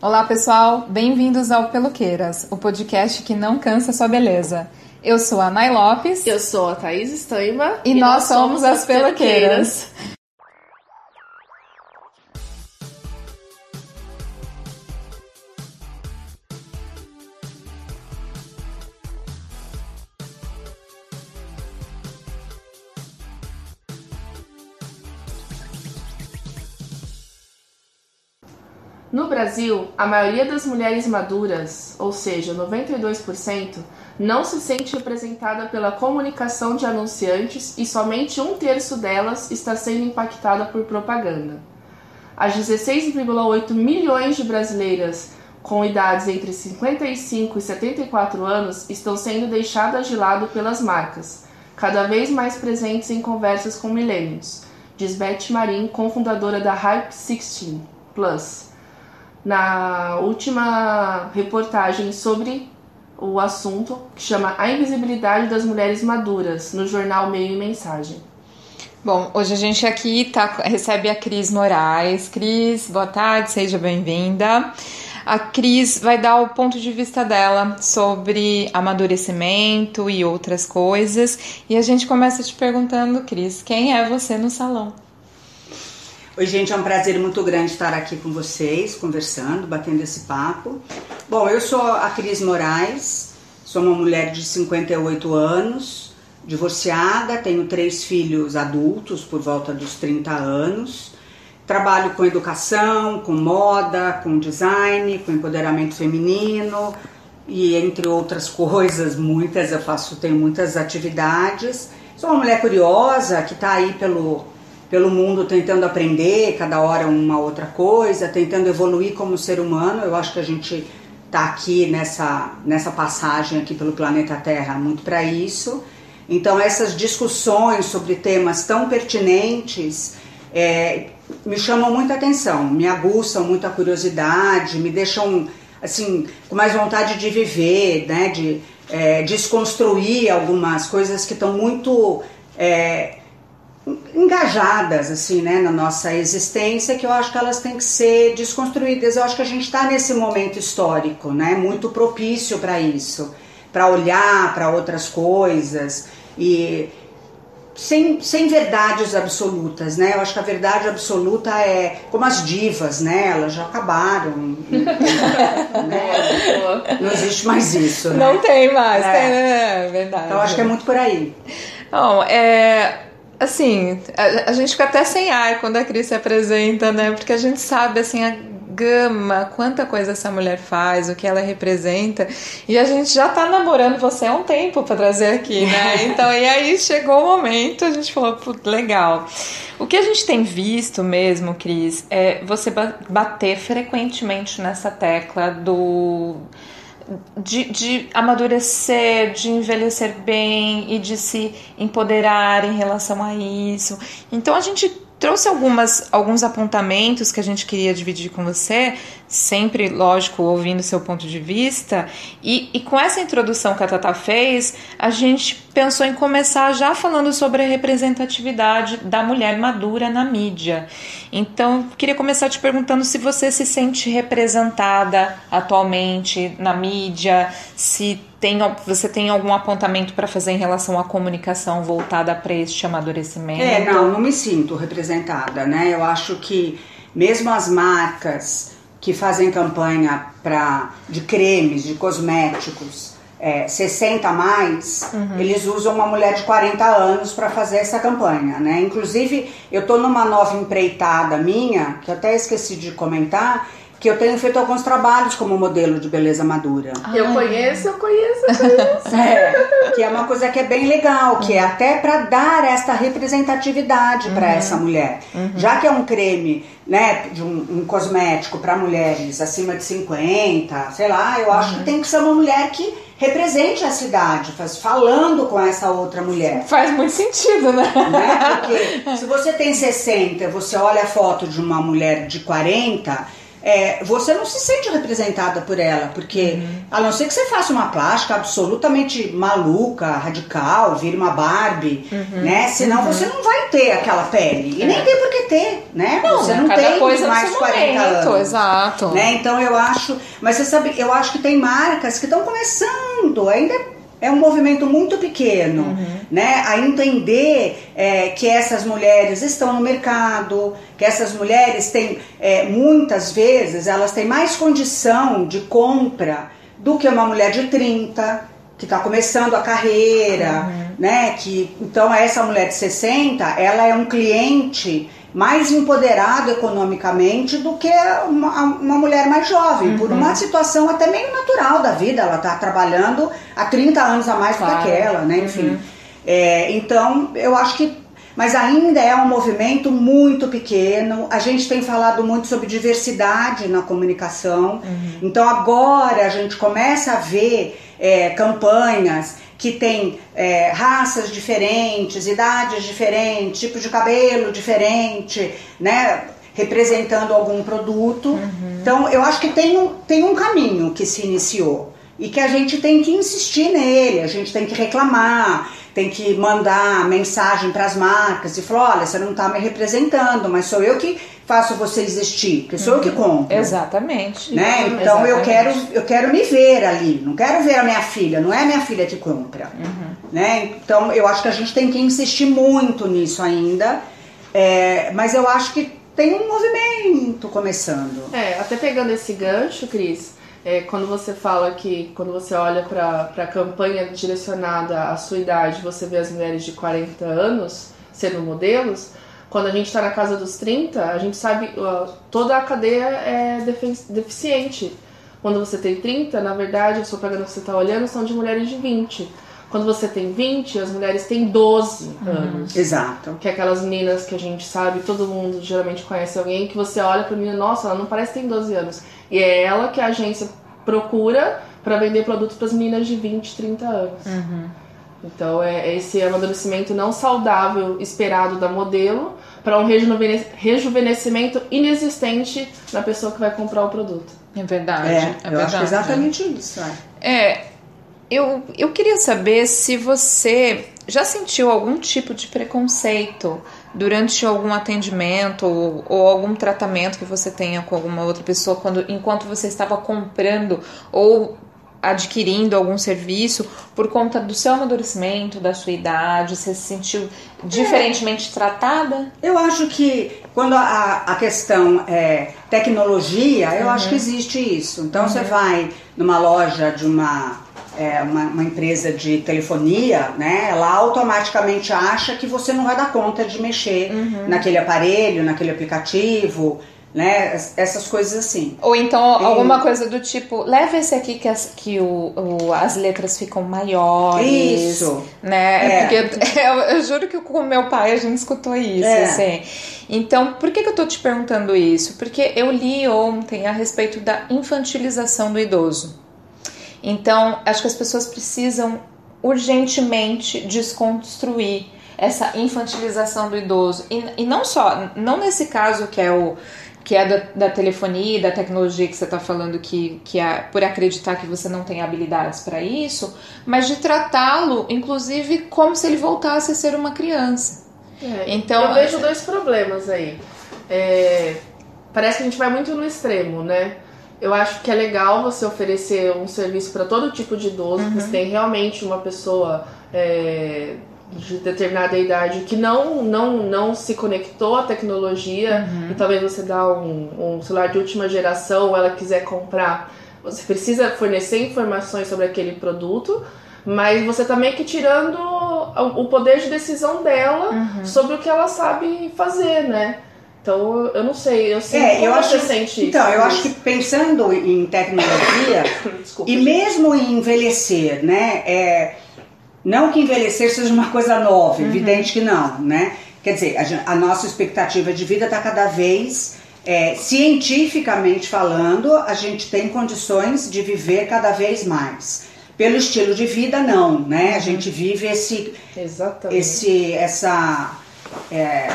Olá, pessoal. Bem-vindos ao Peloqueiras, o podcast que não cansa sua beleza. Eu sou a Nay Lopes. Eu sou a Thaís Estaima. E, e nós, nós, somos as Peloqueiras. Peloqueiras. No Brasil, a maioria das mulheres maduras, ou seja, 92%, não se sente representada pela comunicação de anunciantes e somente um terço delas está sendo impactada por propaganda. As 16,8 milhões de brasileiras com idades entre 55 e 74 anos estão sendo deixadas de lado pelas marcas, cada vez mais presentes em conversas com milênios, diz Beth Marim, cofundadora da Hype 16 Plus na última reportagem sobre o assunto, que chama A Invisibilidade das Mulheres Maduras, no jornal Meio e Mensagem. Bom, hoje a gente aqui tá, recebe a Cris Moraes. Cris, boa tarde, seja bem-vinda. A Cris vai dar o ponto de vista dela sobre amadurecimento e outras coisas. E a gente começa te perguntando, Cris, quem é você no salão? Oi, gente, é um prazer muito grande estar aqui com vocês, conversando, batendo esse papo. Bom, eu sou a Cris Moraes, sou uma mulher de 58 anos, divorciada, tenho três filhos adultos por volta dos 30 anos. Trabalho com educação, com moda, com design, com empoderamento feminino e entre outras coisas, muitas eu faço, tenho muitas atividades. Sou uma mulher curiosa que está aí pelo pelo mundo tentando aprender, cada hora uma outra coisa, tentando evoluir como ser humano. Eu acho que a gente está aqui nessa, nessa passagem aqui pelo planeta Terra muito para isso. Então essas discussões sobre temas tão pertinentes é, me chamam muita atenção, me aguçam muita curiosidade, me deixam assim com mais vontade de viver, né, de é, desconstruir algumas coisas que estão muito é, engajadas assim, né, na nossa existência, que eu acho que elas têm que ser desconstruídas. Eu acho que a gente está nesse momento histórico, né, muito propício para isso, para olhar para outras coisas e sem, sem verdades absolutas, né? Eu acho que a verdade absoluta é como as divas, né? Elas já acabaram. né? Não existe mais isso. Né? Não tem mais, é. tem, né? É verdade. Então acho que é muito por aí. Não, é assim, a, a, gente fica até sem ar quando a Cris se apresenta, né? Porque a gente sabe, assim, a gama, quanta coisa essa mulher faz, o que ela representa. E a gente já tá namorando você há um tempo para trazer aqui, né? Então, e aí chegou o momento, a gente falou, legal. O que a gente tem visto mesmo, Cris, é você bater frequentemente nessa tecla do de, de amadurecer, de envelhecer bem e de se empoderar em relação a isso. Então a gente trouxe algumas, alguns apontamentos que a gente queria dividir com você, sempre, lógico, ouvindo seu ponto de vista. E, e com essa introdução que a Tata fez, a gente pensou em começar já falando sobre a representatividade da mulher madura na mídia. Então, queria começar te perguntando se você se sente representada atualmente na mídia, se tem, você tem algum apontamento para fazer em relação à comunicação voltada para este amadurecimento? É, não, não me sinto representada, né? Eu acho que mesmo as marcas que fazem campanha pra, de cremes, de cosméticos, é, 60 a mais, uhum. eles usam uma mulher de 40 anos para fazer essa campanha, né? Inclusive, eu tô numa nova empreitada minha, que eu até esqueci de comentar, que eu tenho feito alguns trabalhos como modelo de beleza madura. Eu conheço, eu conheço, eu conheço. é, que é uma coisa que é bem legal, que é até para dar esta representatividade uhum. para essa mulher. Uhum. Já que é um creme, né, de um, um cosmético para mulheres acima de 50, sei lá, eu acho uhum. que tem que ser uma mulher que represente a cidade, faz, falando com essa outra mulher. Faz muito sentido, né? né? Porque se você tem 60, você olha a foto de uma mulher de 40, é, você não se sente representada por ela, porque uhum. a não ser que você faça uma plástica absolutamente maluca, radical, vire uma Barbie, uhum. né? Senão uhum. você não vai ter aquela pele. E é. nem tem por que ter, né? Não, você não tem mais 40 anos. Exato. Né? Então eu acho. Mas você sabe, eu acho que tem marcas que estão começando, ainda é um movimento muito pequeno, uhum. né? A entender é, que essas mulheres estão no mercado, que essas mulheres têm, é, muitas vezes, elas têm mais condição de compra do que uma mulher de 30, que está começando a carreira, uhum. né? Que, então, essa mulher de 60, ela é um cliente mais empoderado economicamente do que uma, uma mulher mais jovem, uhum. por uma situação até meio natural da vida. Ela está trabalhando há 30 anos a mais claro. do que aquela, né? Enfim. Uhum. É, então, eu acho que. Mas ainda é um movimento muito pequeno. A gente tem falado muito sobre diversidade na comunicação. Uhum. Então, agora a gente começa a ver é, campanhas que tem é, raças diferentes, idades diferentes, tipo de cabelo diferente, né? Representando algum produto. Uhum. Então, eu acho que tem um, tem um caminho que se iniciou e que a gente tem que insistir nele, a gente tem que reclamar, tem que mandar mensagem para as marcas e falar: olha, você não está me representando, mas sou eu que faço você existir, porque sou uhum. eu que uhum. compro. Exatamente. Né? Então Exatamente. eu quero eu quero me ver ali, não quero ver a minha filha, não é a minha filha que compra. Uhum. Né? Então eu acho que a gente tem que insistir muito nisso ainda, é, mas eu acho que tem um movimento começando. É, até pegando esse gancho, Cris, é, quando você fala que, quando você olha para a campanha direcionada à sua idade, você vê as mulheres de 40 anos sendo modelos, quando a gente está na casa dos 30, a gente sabe toda a cadeia é deficiente. Quando você tem 30, na verdade, a propaganda que você está olhando são de mulheres de 20. Quando você tem 20, as mulheres têm 12 uhum. anos. Exato. Que é aquelas meninas que a gente sabe, todo mundo geralmente conhece alguém, que você olha pra menina, nossa, ela não parece que tem 12 anos. E é ela que a agência procura para vender produtos para as meninas de 20, 30 anos. Uhum. Então é esse amadurecimento não saudável esperado da modelo para um rejuvenescimento inexistente na pessoa que vai comprar o produto. É verdade. É, é eu verdade. acho exatamente isso. É. é, eu, eu queria saber se você já sentiu algum tipo de preconceito durante algum atendimento ou, ou, algum tratamento que você tenha com alguma outra pessoa quando enquanto você estava comprando ou adquirindo algum serviço por conta do seu amadurecimento, da sua idade, você se sentiu diferentemente é. tratada? Eu acho que quando a, a questão é tecnologia, eu uhum. acho que existe isso. Então uhum. você vai numa loja de uma é, uma, uma, empresa de telefonia, né, ela automaticamente acha que você não vai dar conta de mexer uhum. naquele aparelho, naquele aplicativo, né, essas coisas assim. Ou então alguma coisa do tipo, leva esse aqui que as, que o, o as letras ficam maiores. Isso. Né? É. Porque eu, eu, juro que com meu pai a gente escutou isso, é. assim. Então, por que, que eu tô te perguntando isso? Porque eu li ontem a respeito da infantilização do idoso. Então, acho que as pessoas precisam urgentemente desconstruir essa infantilização do idoso. E, e não só, não nesse caso que é o que é da, da telefonia, da tecnologia que você está falando, que, que é por acreditar que você não tem habilidades para isso, mas de tratá-lo, inclusive, como se ele voltasse a ser uma criança. É, então, eu vejo dois problemas aí. É, parece que a gente vai muito no extremo, né? Eu acho que é legal você oferecer um serviço para todo tipo de idoso, uhum. você tem realmente uma pessoa é, de determinada idade que não, não, não se conectou à tecnologia uhum. e talvez você dá um, um celular de última geração ou ela quiser comprar, você precisa fornecer informações sobre aquele produto, mas você tá meio que tirando o poder de decisão dela uhum. sobre o que ela sabe fazer, né? Então, eu não sei, eu sei é, eu acho, você sente Então, eu acho que pensando em tecnologia Desculpa, e gente. mesmo em envelhecer, né? É, não que envelhecer seja uma coisa nova, uhum. evidente que não, né? Quer dizer, a, a nossa expectativa de vida está cada vez, é, cientificamente falando, a gente tem condições de viver cada vez mais. Pelo estilo de vida, não, né? A uhum. gente vive esse, Exatamente. esse, essa é,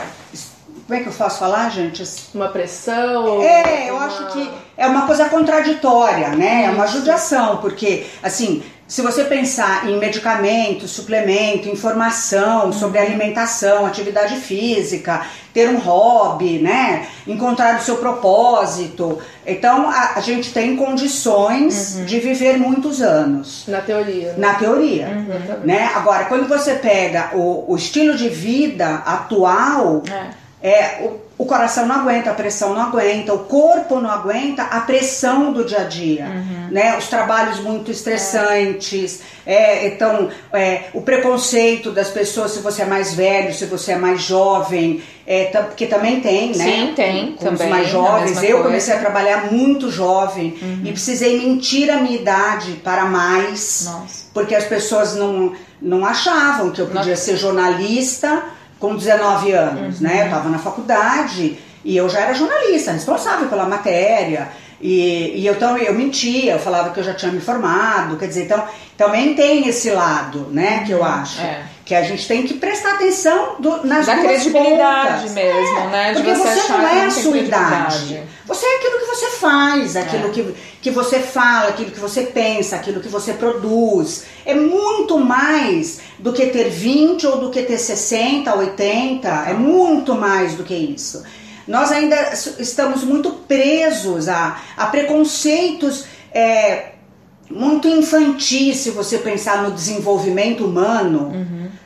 como é que eu faço falar, gente? Uma pressão? É, eu uma... acho que é uma coisa contraditória, né? É uma judiação, porque, assim, se você pensar em medicamento, suplemento, informação sobre alimentação, atividade física, ter um hobby, né? Encontrar o seu propósito. Então, a, a gente tem condições de viver muitos anos. Na teoria. Na teoria. Né? Agora, quando você pega o, o estilo de vida atual, é, o, o coração não aguenta, a pressão não aguenta, o corpo não aguenta a pressão do dia a dia, né? Os trabalhos muito estressantes, é, então é, o preconceito das pessoas se você é mais velho, se você é mais jovem, é, porque também tem, né? Sim, tem Com os também, mais a jovens. Eu coisa. comecei a trabalhar muito jovem e precisei mentir a minha idade para mais, Nossa. porque as pessoas não, não achavam que eu podia ser jornalista com 19 anos, né? Eu estava na faculdade e eu já era jornalista, responsável pela matéria. E, e eu, então, eu mentia, eu falava que eu já tinha me formado, quer dizer, então também tem esse lado, né, que eu acho. é. Que a gente tem que prestar atenção do, nas Da credibilidade pontas. mesmo, É, né? De Porque você você, não é a sua idade. Você é aquilo que você faz, aquilo É. que, que você fala, aquilo que você pensa, aquilo que você produz. É muito mais do que ter 20 ou do que ter 60, 80. É muito mais do que isso. Nós ainda estamos muito presos a, a preconceitos é, muito infantis, se você pensar no desenvolvimento humano.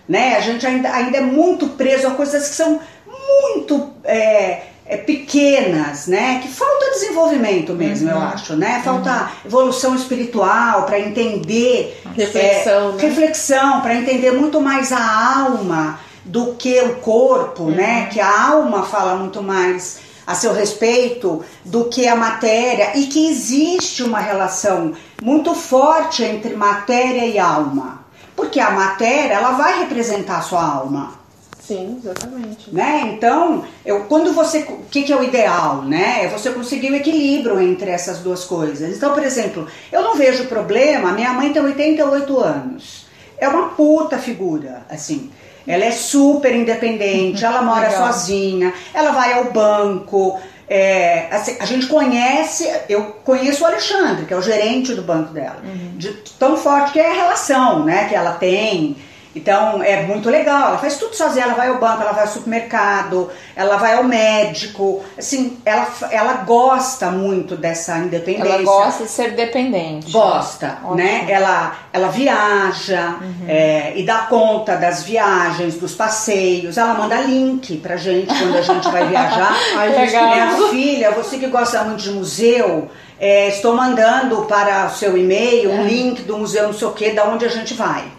Né? A gente ainda, ainda é muito preso a coisas que são muito é, é, pequenas, né? Que falta desenvolvimento mesmo, eu acho, né? Falta evolução espiritual para entender Reflexão, é, né? reflexão, para entender muito mais a alma do que o corpo, né? Que a alma fala muito mais a seu respeito do que a matéria e que existe uma relação muito forte entre matéria e alma. Porque a matéria, ela vai representar a sua alma Sim, exatamente. né? Então, eu, quando você, o que, que é o ideal, né? É você conseguir o equilíbrio entre essas duas coisas. Então, por exemplo, eu não vejo problema. Minha mãe tem 88 anos. É uma puta figura, assim. Ela é super independente. Ela mora Legal. sozinha. Ela vai ao banco. É, assim, a gente conhece, eu conheço o Alexandre, que é o gerente do banco dela, de tão forte que é a relação, né, que ela tem. Então é muito legal, ela faz tudo sozinha, ela vai ao banco, ela vai ao supermercado, ela vai ao médico, assim, ela, ela gosta muito dessa independência. Ela gosta de ser dependente. Gosta, Ótimo. né? Ela, ela viaja é, e dá conta das viagens, dos passeios. Ela manda link pra gente quando a gente vai viajar. Ai, Legal. Minha filha, você que gosta muito de museu, é, estou mandando para o seu e-mail um link do museu não sei o que, da onde a gente vai.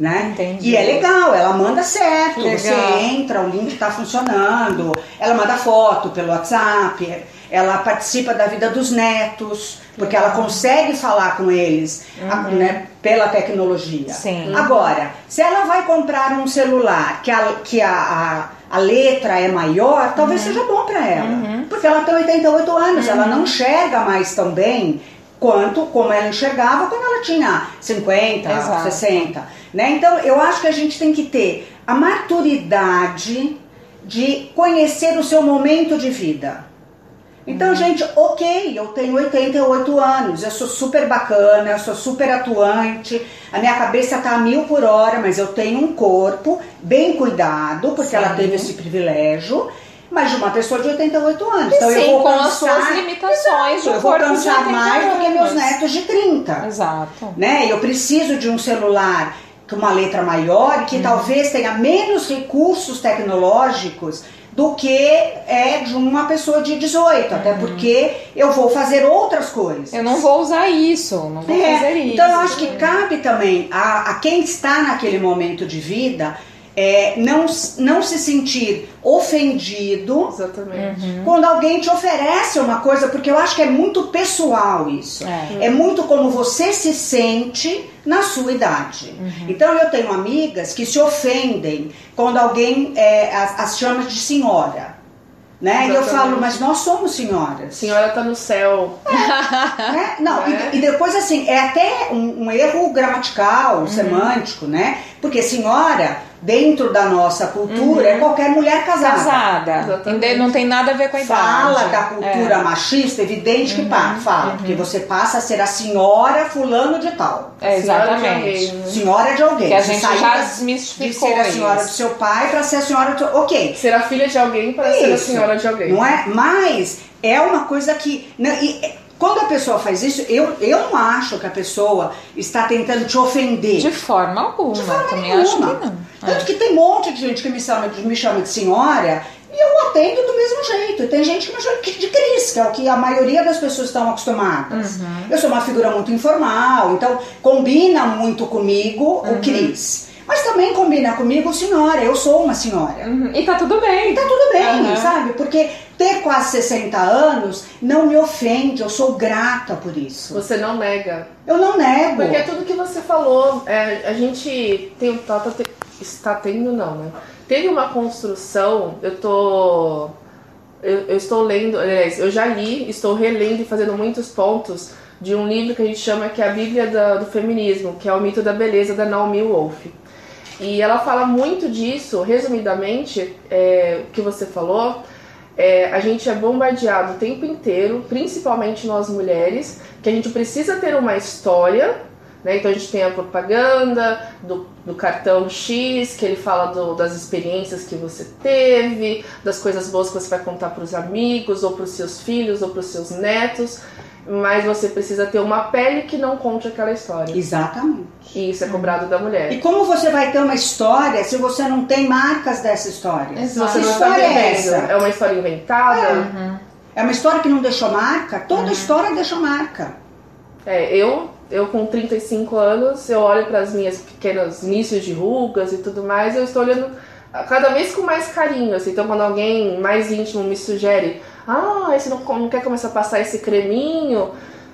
Né? Entendi. E é legal, ela manda certo, Legal. você entra, o link está funcionando, ela manda foto pelo WhatsApp, ela participa da vida dos netos, porque ela consegue falar com eles a- né, pela tecnologia. Uhum. Sim. Agora, se ela vai comprar um celular que a, que a, a, a letra é maior, Uhum. talvez seja bom para ela. Porque ela tem 88 anos, ela Uhum. não enxerga mais tão bem quanto como ela enxergava quando ela tinha 50, Exato. 60. Né? Então, eu acho que a gente tem que ter a maturidade de conhecer o seu momento de vida. Então, gente, ok, eu tenho 88 anos, eu sou super bacana, eu sou super atuante, a minha cabeça tá a mil por hora, mas eu tenho um corpo bem cuidado, porque ela teve esse privilégio, mas de uma pessoa de 88 anos. E então eu sim, vou com as cansar, suas limitações de eu vou cansar 80 mais do que meus anos. netos de 30 Exato. né? Eu preciso de um celular com uma letra maior que Uhum. talvez tenha menos recursos tecnológicos do que é de uma pessoa de 18, até porque eu vou fazer outras coisas. Uhum. Eu não vou usar isso, não vou É, fazer isso. Então eu acho que cabe também a, a quem está naquele momento de vida é, não, não se sentir ofendido Exatamente. Uhum. quando alguém te oferece uma coisa, porque eu acho que é muito pessoal isso. É. É muito como você se sente na sua idade. Uhum. Então eu tenho amigas que se ofendem quando alguém é, as, as chama de senhora. Né? E eu falo, mas nós somos senhoras. Senhora tá no céu. Né? Não, e- É. e, depois assim, é até um, um erro gramatical, semântico, né? Porque senhora, dentro da nossa cultura é qualquer mulher casada. Casada. Não tem nada a ver com a idade. Fala da cultura É. machista, evidente que pá, fala, porque você passa a ser a senhora fulano de tal. É, Senhora de exatamente. alguém, né? Senhora de alguém. Que a gente já desmistificou de ser a senhora isso. do seu pai para ser a senhora do Ok. Ser a filha de alguém para ser a senhora de alguém. Não é? Mas é uma coisa que. não, e, é, quando a pessoa faz isso, eu, eu não acho que a pessoa está tentando te ofender. De forma alguma. De forma também nenhuma. acho que não. Tanto É. que tem um monte de gente que me chama, de- me chama de senhora e eu atendo do mesmo jeito. E tem gente que me chama de Cris, que é o que a maioria das pessoas estão acostumadas. Uhum. Eu sou uma figura muito informal, então combina muito comigo Uhum. o Cris. Mas também combina comigo senhora, eu sou uma senhora. Uhum. E tá tudo bem. Tá tudo bem, sabe? Porque ter quase 60 anos não me ofende, eu sou grata por isso. Você não nega. Eu não nego. Porque é tudo que você falou. é, a gente tem, tá- tá está tendo, não, né? Teve uma construção, eu tô. Eu, eu estou lendo, aliás, eu já li, estou relendo e fazendo muitos pontos de um livro que a gente chama que é a Bíblia da- do Feminismo, que é o mito da beleza da Naomi Wolf. E ela fala muito disso, resumidamente, é, o que você falou, é, a gente é bombardeado o tempo inteiro, principalmente nós mulheres, que a gente precisa ter uma história, né? Então a gente tem a propaganda do, do cartão X, que ele fala do- das experiências que você teve, das coisas boas que você vai contar para os amigos, ou para os seus filhos, ou para os seus netos, mas você precisa ter uma pele que não conte aquela história. Exatamente. E isso é cobrado da mulher. E como você vai ter uma história se você não tem marcas dessa história? Exato. você Que história é essa? é uma história inventada. Uhum. É uma história que não deixou marca? Toda história deixa marca. É, eu, eu com 35 anos, eu olho para as minhas pequenos inícios de rugas e tudo mais, eu estou olhando cada vez com mais carinho, assim. Então, quando alguém mais íntimo me sugere, ah, você não, não quer começar a passar esse creminho?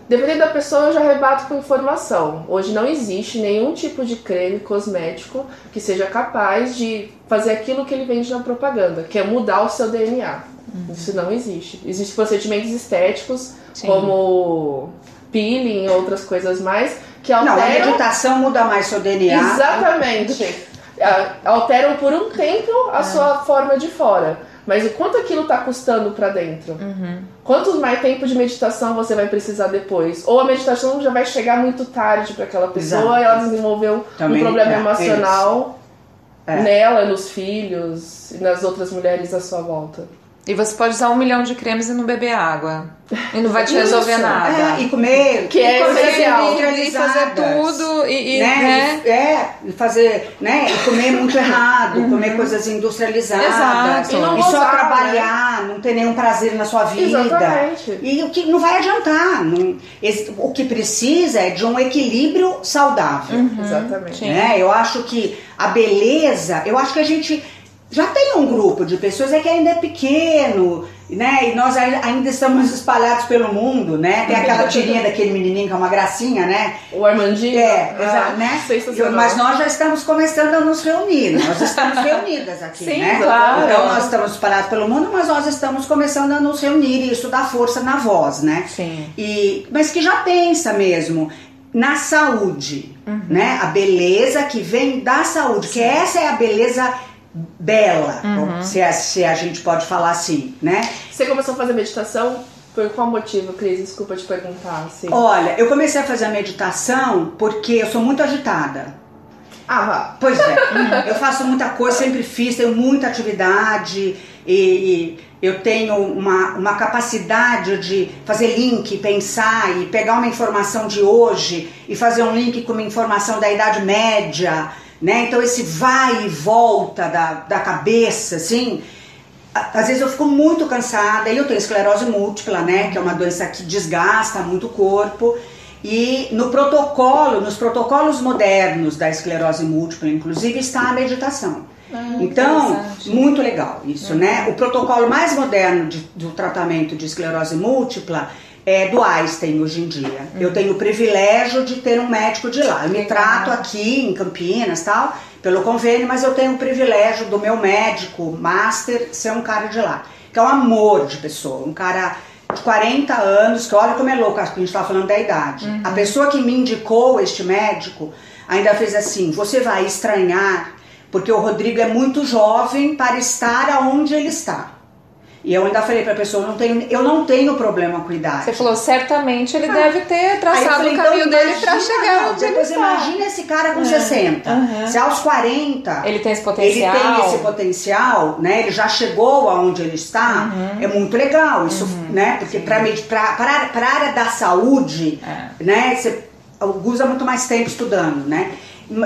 Dependendo da pessoa, eu já rebato com informação. Hoje não existe nenhum tipo de creme cosmético que seja capaz de fazer aquilo que ele vende na propaganda, que é mudar o seu DNA. Isso não existe. Existem procedimentos estéticos, Sim. como peeling e outras coisas mais, que Não, a alteram. meditação muda mais seu DNA. Exatamente. Ah, Alteram por um tempo a sua forma de fora. Mas o quanto aquilo está custando para dentro? Uhum. Quanto mais tempo de meditação você vai precisar depois? Ou a meditação já vai chegar muito tarde para aquela pessoa Exato. e ela desenvolveu Também, um problema é, é emocional É. nela, nos filhos e nas outras mulheres à sua volta. E você pode usar um milhão de cremes e não beber água. E não vai te resolver Isso, nada. É, e comer. Que é e comer essencial. E fazer tudo e, e, né? né? E- É, e fazer, né? E comer muito errado, comer coisas industrializadas. Exato. E não E só trabalhar, não ter nenhum prazer na sua vida. Exatamente. E o que não vai adiantar. não- esse- o que precisa é de um equilíbrio saudável. Exatamente. Sim. né? Eu acho que a beleza, eu acho que a gente já tem um grupo de pessoas é que ainda é pequeno, né? E nós ai- ainda estamos espalhados pelo mundo, né? Tem aquela tirinha daquele menininho que é uma gracinha, né? O Armandinho. É, ah, exato, né? Mas nós já estamos começando a nos reunir. Nós estamos reunidas aqui, Sim, né? claro. Então nós estamos espalhados pelo mundo, mas nós estamos começando a nos reunir e isso dá força na voz, né? Sim. E, mas que já pensa mesmo na saúde, Uhum. né? A beleza que vem da saúde, que essa é a beleza bela, Uhum. se, a, se a gente pode falar assim, né? Você começou a fazer meditação por qual motivo, Cris? Desculpa te perguntar. Assim. Olha, eu comecei a fazer a meditação porque eu sou muito agitada. Ah. Pois é, eu faço muita coisa, sempre fiz, tenho muita atividade e, e eu tenho uma, uma capacidade de fazer link, pensar e pegar uma informação de hoje e fazer um link com uma informação da Idade Média, né? Então esse vai e volta da, da cabeça, assim. Às vezes eu fico muito cansada e eu tenho esclerose múltipla, né? Que é uma doença que desgasta muito o corpo. E no protocolo, nos protocolos modernos da esclerose múltipla, inclusive, está a meditação. então, interessante. muito legal isso, né? O protocolo mais moderno de- do tratamento de esclerose múltipla é do Einstein hoje em dia. Eu tenho o privilégio de ter um médico de lá. Eu me trato aqui em Campinas tal, pelo convênio, mas eu tenho o privilégio do meu médico master ser um cara de lá. Que é um amor de pessoa, um cara de 40 anos, que olha como é louco, a gente tá falando da idade. A pessoa que me indicou este médico ainda fez assim: você vai estranhar, porque o Rodrigo é muito jovem para estar aonde ele está. E eu ainda falei para a pessoa, eu não tenho, eu não tenho problema com idade. Você falou, certamente ele ah. deve ter traçado falei, o caminho então, dele para chegar onde Depois ele imagina esse cara com 60. Uhum. Se aos 40 ele tem esse potencial, ele tem esse potencial, né? Ele já chegou aonde ele está. Uhum. É muito legal isso, uhum. né? Porque para para a área da saúde, é. né? Você usa muito mais tempo estudando, né?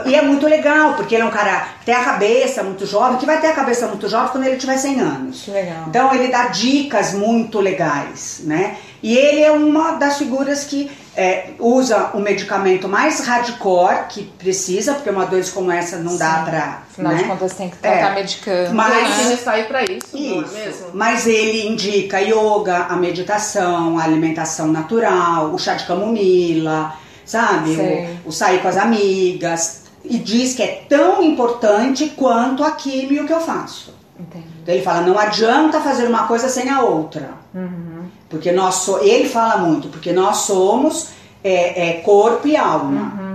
E é muito legal, porque ele é um cara que tem a cabeça muito jovem, que vai ter a cabeça muito jovem quando ele tiver 100 anos. Que legal. Então ele dá dicas muito legais, né? E ele é uma das figuras que é, usa o medicamento mais hardcore que precisa, porque uma doença como essa não Sim. dá pra. Afinal né? de contas, tem que estar é. medicando. Mas ele sai para isso, isso. Não é mesmo? Mas ele indica yoga, a meditação, a alimentação natural, o chá de camomila sabe? O, o, sair com as amigas. E diz que é tão importante quanto a químio que eu faço. Entendi. Então ele fala, não adianta fazer uma coisa sem a outra. Uhum. Porque nós so, ele fala muito, porque nós somos é, é corpo e alma. Uhum.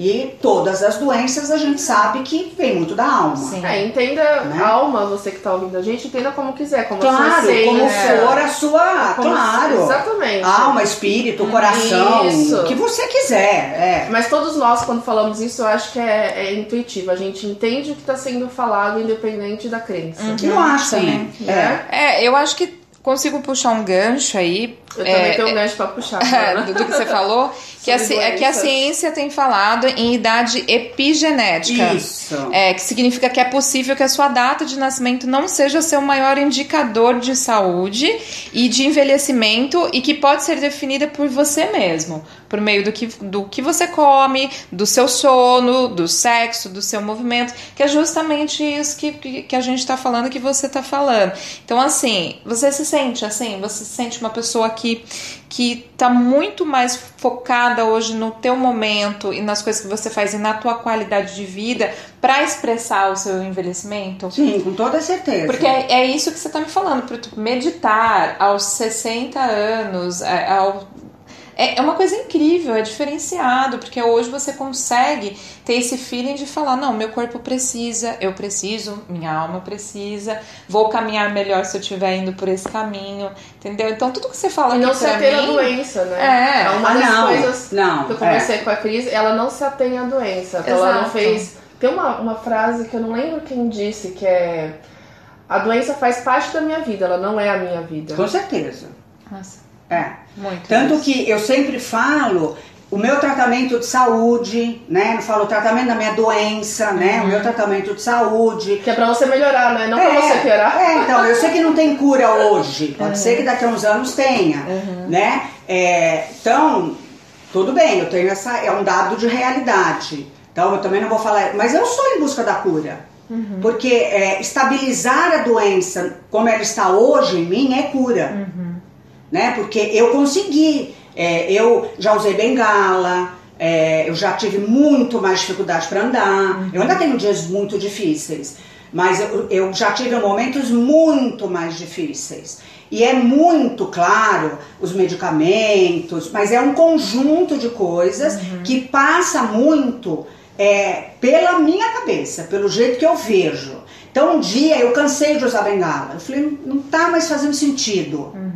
E todas as doenças a gente sabe que vem muito da alma. Sim. É, entenda né? alma, você que está ouvindo a gente, entenda como quiser, como claro, sei, como né? for a sua, como claro. exatamente. Alma, espírito, coração, o que você quiser. É. Mas todos nós, quando falamos isso, eu acho que é, é intuitivo. A gente entende o que está sendo falado, independente da crença. Uhum. Eu acho também. É. é, eu acho que consigo puxar um gancho aí. Eu é, também tenho um gancho para puxar. do, do que você falou, que a, é que a ciência tem falado em idade epigenética. Isso. É, que significa que é possível que a sua data de nascimento não seja seu maior indicador de saúde e de envelhecimento e que pode ser definida por você mesmo por meio do que, do que você come, do seu sono, do sexo, do seu movimento, que é justamente isso que, que, a gente está falando, que você está falando. Então, assim, você se sente assim, você se sente uma pessoa que que está muito mais focada hoje no teu momento e nas coisas que você faz e na tua qualidade de vida para expressar o seu envelhecimento? Sim, com toda certeza. Porque é, é isso que você está me falando, meditar aos 60 anos, ao é, é uma coisa incrível, é diferenciado, porque hoje você consegue ter esse feeling de falar: não, meu corpo precisa, eu preciso, minha alma precisa, vou caminhar melhor se eu estiver indo por esse caminho, entendeu? Então tudo que você fala e aqui não se atém à doença, né? É, é uma ah, das não, coisas não, que eu conversei é. com a Cris, ela não se atém à doença. Exato. Ela não fez. Tem uma, uma frase que eu não lembro quem disse, que é. A doença faz parte da minha vida, ela não é a minha vida. Com certeza. Nossa. É. Muito Tanto isso. que eu sempre falo o meu tratamento de saúde, né? Não falo o tratamento da minha doença, né? O meu uhum. tratamento de saúde. Que é pra você melhorar, né? Não é, pra você piorar. É, então, eu sei que não tem cura hoje. Pode uhum. ser que daqui a uns anos tenha, uhum. né? É, então, tudo bem, eu tenho essa. É um dado de realidade. Então, eu também não vou falar. Mas eu estou em busca da cura. Uhum. Porque é, estabilizar a doença como ela está hoje em mim é cura. Né? Porque eu consegui, é, eu já usei bengala, é, eu já tive muito mais dificuldade para andar. Uhum. Eu ainda tenho dias muito difíceis, mas eu, eu já tive momentos muito mais difíceis. E é muito claro os medicamentos, mas é um conjunto de coisas uhum. que passa muito é, pela minha cabeça, pelo jeito que eu vejo. Então um dia eu cansei de usar bengala. Eu falei, não está mais fazendo sentido. Uhum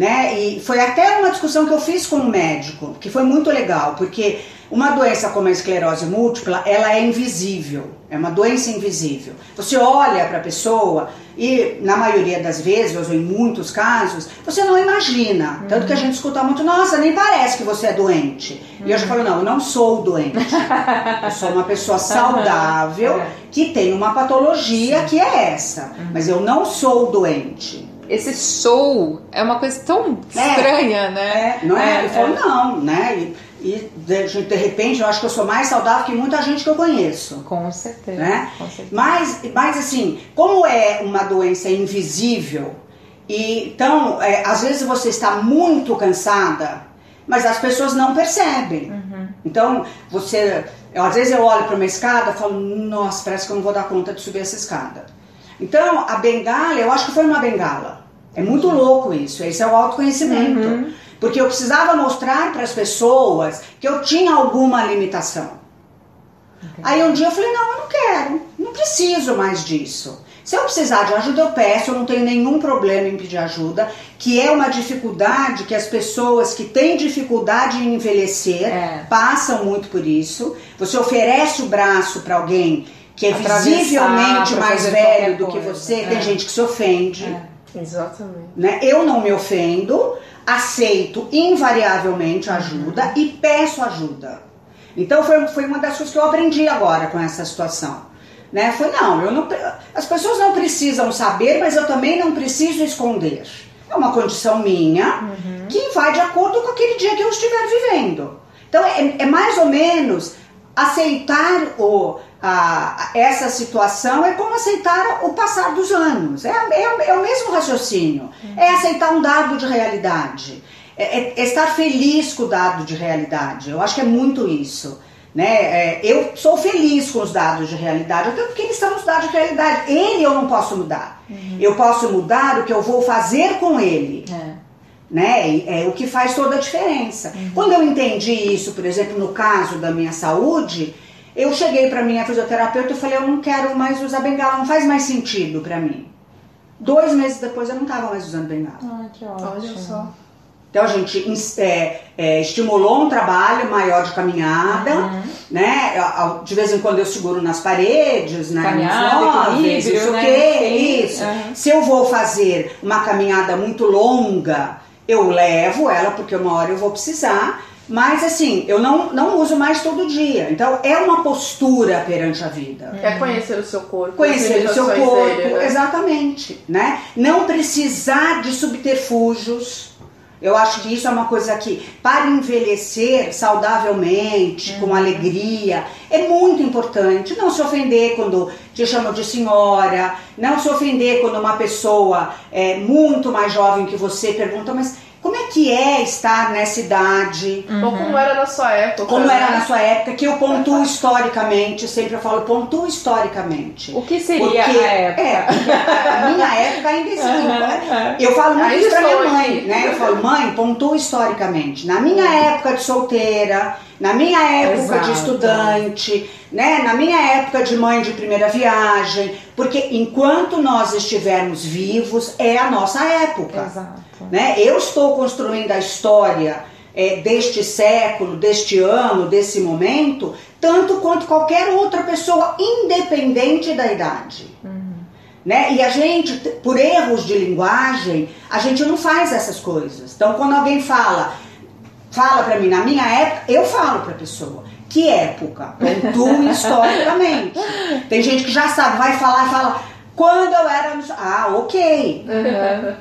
né? E foi até uma discussão que eu fiz com um médico, que foi muito legal, porque uma doença como a esclerose múltipla, ela é invisível, é uma doença invisível. Você olha para a pessoa e, na maioria das vezes, ou em muitos casos, você não imagina. Uhum. Tanto que a gente escuta muito, nossa, nem parece que você é doente. Uhum. E eu já falo, não, eu não sou doente. eu sou uma pessoa saudável uhum. que tem uma patologia Sim. que é essa. Mas eu não sou doente esse sou é uma coisa tão é, estranha, né? É, não é? é Ele falou, é. não, né? E, e de, de, repente eu acho que eu sou mais saudável que muita gente que eu conheço. Com certeza. Né? Com certeza. Mas, mas assim, como é uma doença invisível, e, então é, às vezes você está muito cansada, mas as pessoas não percebem. Uhum. Então você, eu, às vezes eu olho para uma escada e falo, nossa, parece que eu não vou dar conta de subir essa escada. Então a bengala, eu acho que foi uma bengala. É muito louco isso, esse é o autoconhecimento. Uhum. Porque eu precisava mostrar para as pessoas que eu tinha alguma limitação. Aí um dia eu falei, não, eu não quero, não preciso mais disso. Se eu precisar de ajuda, eu peço, eu não tenho nenhum problema em pedir ajuda, que é uma dificuldade que as pessoas que têm dificuldade em envelhecer É. passam muito por isso. Você oferece o braço para alguém que é Atravessar, visivelmente mais velho do que você, É. tem gente que se ofende. É. Exatamente. Né? Eu não me ofendo, aceito invariavelmente ajuda e peço ajuda. Então foi, foi uma das coisas que eu aprendi agora com essa situação. Né? Foi não, eu não, as pessoas não precisam saber, mas eu também não preciso esconder. É uma condição minha que vai de acordo com aquele dia que eu estiver vivendo. Então é, é mais ou menos aceitar o, a, essa situação é como aceitar o passar dos anos. É, é, o- é o mesmo raciocínio. É aceitar um dado de realidade. É, é- é estar feliz com o dado de realidade. Eu acho que é muito isso. Né? É, eu sou feliz com os dados de realidade, até porque eles são os dados de realidade. Ele eu não posso mudar. Eu posso mudar o que eu vou fazer com ele É. né? É o que faz toda a diferença. Quando eu entendi isso, por exemplo, no caso da minha saúde, eu cheguei para minha fisioterapeuta e falei: eu não quero mais usar bengala, não faz mais sentido para mim. Dois meses depois eu não estava mais usando bengala. Ai, que ótimo. Olha só. Então a gente é, é, estimulou um trabalho maior de caminhada, Uhum. né? De vez em quando eu seguro nas paredes, né? Caminhada, nos móveis, equilíbrio, isso o né? Isso. uhum. Se eu vou fazer uma caminhada muito longa, eu levo ela porque uma hora eu vou precisar. Mas assim, eu não, não uso mais todo dia. Então é uma postura perante a vida É conhecer o seu corpo. conhecer o seu corpo, dele, né? exatamente, né? Não precisar de subterfúgios. Eu acho que isso é uma coisa que, para envelhecer saudavelmente, com alegria, é muito importante. Não se ofender quando te chamam de senhora, não se ofender quando uma pessoa é muito mais jovem que você pergunta, mas como é que é estar nessa idade? Ou como era na sua época. Como né? era na sua época, que eu pontuo historicamente, sempre eu falo pontuo historicamente. O que seria Porque, a época? É, a minha época ainda existe. Aham, Eu falo muito isso pra minha mãe, aqui. né? Eu falo, mãe, pontua historicamente. Na minha época de solteira, na minha época de Exato. estudante, né? Na minha época de mãe de primeira viagem, porque enquanto nós estivermos vivos, é a nossa época Exato. Né? Eu estou construindo a história é, deste século, deste ano, desse momento, tanto quanto qualquer outra pessoa, independente da idade. Né? E a gente, por erros de linguagem, a gente não faz essas coisas. Então, quando alguém fala, fala pra mim, na minha época, eu falo pra pessoa. Que época? Pontua historicamente. Tem gente que já sabe, vai falar e fala, quando eu era. Ah, ok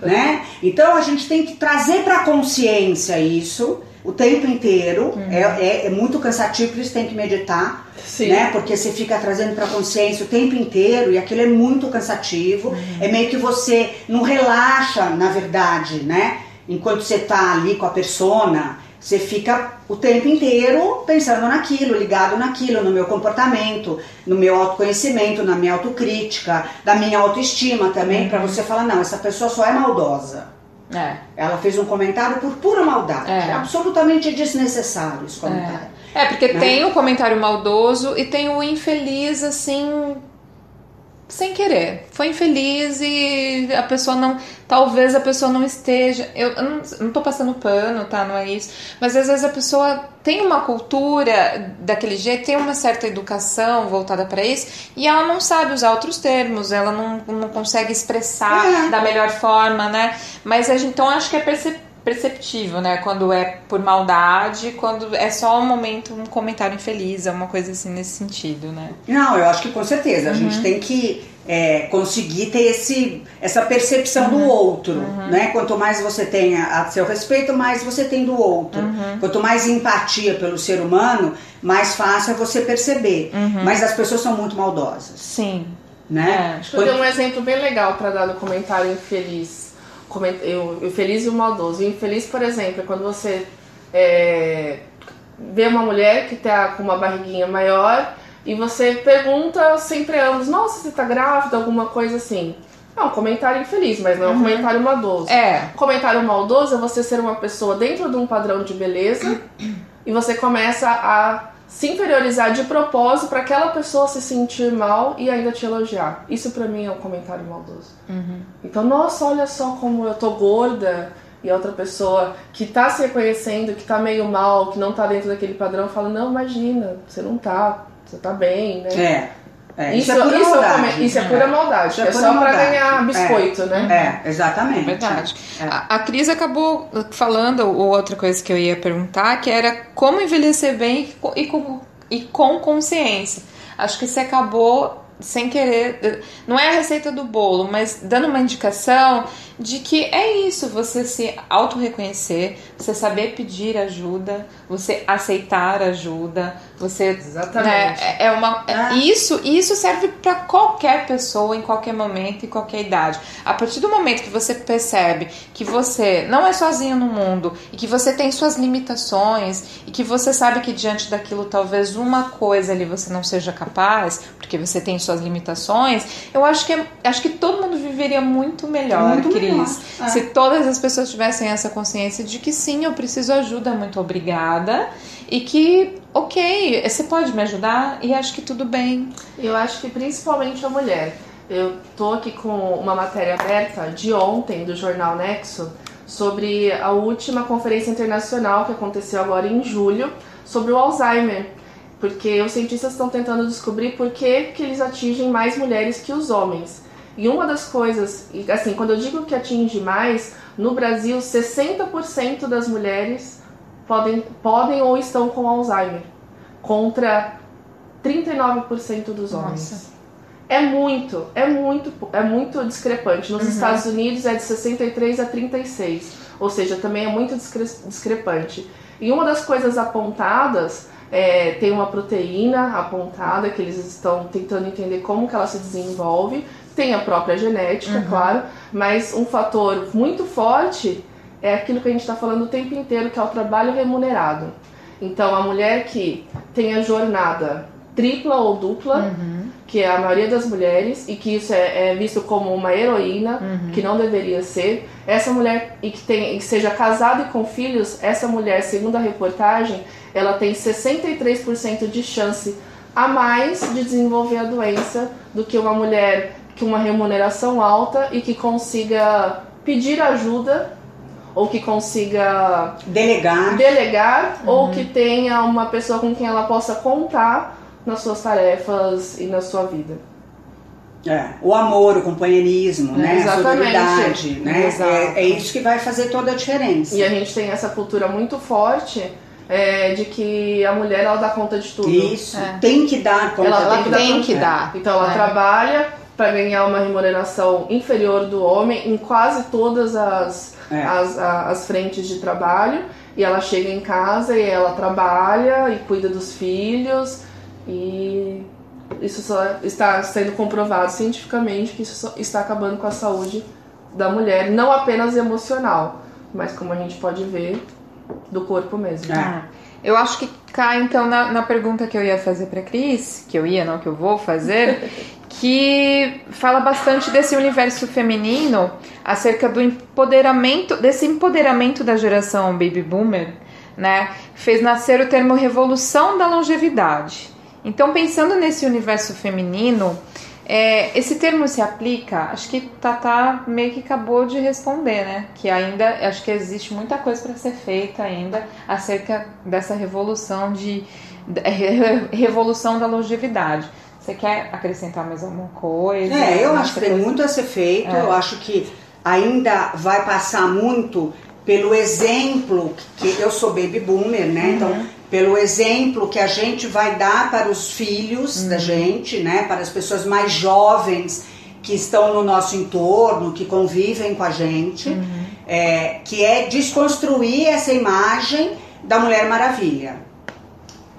né? Então a gente tem que trazer para consciência isso o tempo inteiro. É, é, é muito cansativo, por isso tem que meditar, Sim. né? Porque você fica trazendo para consciência o tempo inteiro e aquilo é muito cansativo. É meio que você não relaxa, na verdade, né? Enquanto você tá ali com a persona, você fica o tempo inteiro pensando naquilo, ligado naquilo, no meu comportamento, no meu autoconhecimento, na minha autocrítica, da minha autoestima também, para você falar, não, essa pessoa só é maldosa. É. Ela fez um comentário por pura maldade. É. É absolutamente desnecessário esse comentário. É, porque Né? tem o comentário maldoso e tem o infeliz, assim, sem querer. Foi infeliz e a pessoa não. Talvez a pessoa não esteja. Eu, eu não, não tô passando pano, tá? Não é isso. Mas às vezes a pessoa tem uma cultura daquele jeito, tem uma certa educação voltada para isso e ela não sabe usar outros termos, ela não, não consegue expressar É. da melhor forma, né? Mas a gente, então acho que é perceptível perceptível, né? Quando é por maldade, quando é só um momento, um comentário infeliz, é uma coisa assim nesse sentido, né? Não, eu acho que com certeza. A gente tem que é, conseguir ter esse, essa percepção do outro. Né? Quanto mais você tem a, a seu respeito, mais você tem do outro. Quanto mais empatia pelo ser humano, mais fácil é você perceber. Mas as pessoas são muito maldosas. Sim. Né? É. Acho que eu dei um exemplo bem legal para dar no comentário infeliz. O infeliz e o maldoso. O infeliz, por exemplo, é quando você é, vê uma mulher que tá com uma barriguinha maior e você pergunta sem preâmbulos, nossa, você tá grávida, alguma coisa assim. É um comentário infeliz, mas não é um comentário maldoso. É. Comentário maldoso é você ser uma pessoa dentro de um padrão de beleza e você começa a se inferiorizar de propósito para aquela pessoa se sentir mal e ainda te elogiar. Isso para mim é um comentário maldoso. Uhum. Então, nossa, olha só como eu tô gorda. E a outra pessoa que tá se reconhecendo, que tá meio mal, que não tá dentro daquele padrão, fala: Não, imagina, você não tá, você tá bem, né? É. É, Isso, isso, é pura isso, maldade. isso é pura maldade. Isso é é pura só maldade. ganhar biscoito, É. né? É, exatamente. Verdade. É. A, a Cris acabou falando ou outra coisa que eu ia perguntar, que era como envelhecer bem e co- e com, e com consciência. Acho que você acabou sem querer, não é a receita do bolo, mas dando uma indicação de que é isso, você se auto-reconhecer, você saber pedir ajuda, você aceitar ajuda, você Exatamente. né, é é uma é- Ah. isso isso serve para qualquer pessoa em qualquer momento e qualquer idade. A partir do momento que você percebe que você não é sozinho no mundo e que você tem suas limitações e que você sabe que diante daquilo talvez uma coisa ali você não seja capaz, porque você tem suas limitações, eu acho que é- acho que todo mundo viveria muito melhor, Muito Melhor, é. Se todas as pessoas tivessem essa consciência de que sim, eu preciso ajuda, muito obrigada. E que, ok, você pode me ajudar e acho que tudo bem. Eu acho que principalmente a mulher. Eu tô aqui com uma matéria aberta de ontem do jornal Nexo sobre a última conferência internacional que aconteceu agora em julho sobre o Alzheimer. Porque os cientistas estão tentando descobrir por que, que eles atingem mais mulheres que os homens. E uma das coisas, e, assim, quando eu digo que atinge mais, no Brasil 60% das mulheres podem, podem ou estão com Alzheimer, contra 39% dos homens. Nossa. É muito, é muito, é muito discrepante. Uhum. Nos Estados Unidos é de 63 a 36, ou seja, também é muito discre- discrepante. E uma das coisas apontadas é, tem uma proteína apontada que eles estão tentando entender como que ela se desenvolve. Tem a própria genética, claro, mas um fator muito forte é aquilo que a gente está falando o tempo inteiro, que é o trabalho remunerado. Então, a mulher que tem a jornada tripla ou dupla, que é a maioria das mulheres, e que isso é, é visto como uma heroína, que não deveria ser. Essa mulher, e que, tem, e que seja casada e com filhos, essa mulher, segundo a reportagem, ela tem 63% de chance a mais de desenvolver a doença do que uma mulher com uma remuneração alta e que consiga pedir ajuda ou que consiga Delegar. delegar ou que tenha uma pessoa com quem ela possa contar nas suas tarefas e na sua vida. É, o amor, o companheirismo, né? A Exatamente. sororidade, né? Exato. É, é isso que vai fazer toda a diferença. E a gente tem essa cultura muito forte é, de que a mulher ela dá conta de tudo. Isso, É. tem que dar conta. Ela- ela tem que tem dar que dar. Então ela É. trabalha para ganhar uma remuneração inferior do homem em quase todas as, É. as, a- as frentes de trabalho. E ela chega em casa e ela trabalha e cuida dos filhos. E isso só está sendo comprovado cientificamente que isso só está acabando com a saúde da mulher, não apenas emocional, mas como a gente pode ver, do corpo mesmo. É. Eu acho que cai então na, na pergunta que eu ia fazer pra Cris, que eu ia, não que eu vou fazer, que fala bastante desse universo feminino, acerca do empoderamento, desse empoderamento da geração baby boomer, né? Fez nascer o termo revolução da longevidade. Então, pensando nesse universo feminino, é, esse termo se aplica, acho que Tata meio que acabou de responder, né? Que ainda, acho que existe muita coisa para ser feita ainda acerca dessa revolução de de- re- revolução da longevidade. Você quer acrescentar mais alguma coisa? É, eu acho que tem muito a ser feito. É. Eu acho que ainda vai passar muito pelo exemplo que eu sou baby boomer, né? Uhum. Então, pelo exemplo que a gente vai dar para os filhos Uhum. da gente, né? Para as pessoas mais jovens que estão no nosso entorno, que convivem com a gente, Uhum. é, que é desconstruir essa imagem da Mulher Maravilha.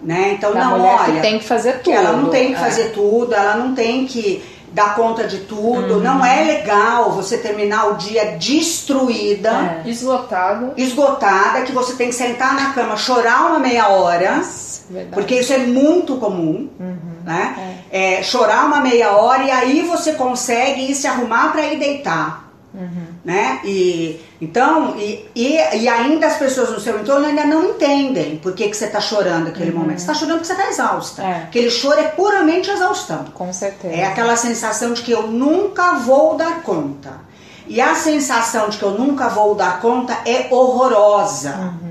Né? Então, Da não, mulher olha, que tem que fazer tudo. ela não tem que É. fazer tudo, ela não tem que dar conta de tudo. Uhum. Não é legal você terminar o dia destruída, É. Esgotado. esgotada, que você tem que sentar na cama, chorar uma meia hora, Nossa, porque isso é muito comum, Uhum. né? É, chorar uma meia hora e aí você consegue ir se arrumar para ir deitar. Uhum. né? E então e, e, e, ainda as pessoas no seu entorno ainda não entendem por que, que você está chorando naquele uhum. momento. Você está chorando porque você está exausta. É. Aquele choro é puramente exaustão. Com certeza. É aquela sensação de que eu nunca vou dar conta. E a sensação de que eu nunca vou dar conta é horrorosa. Uhum.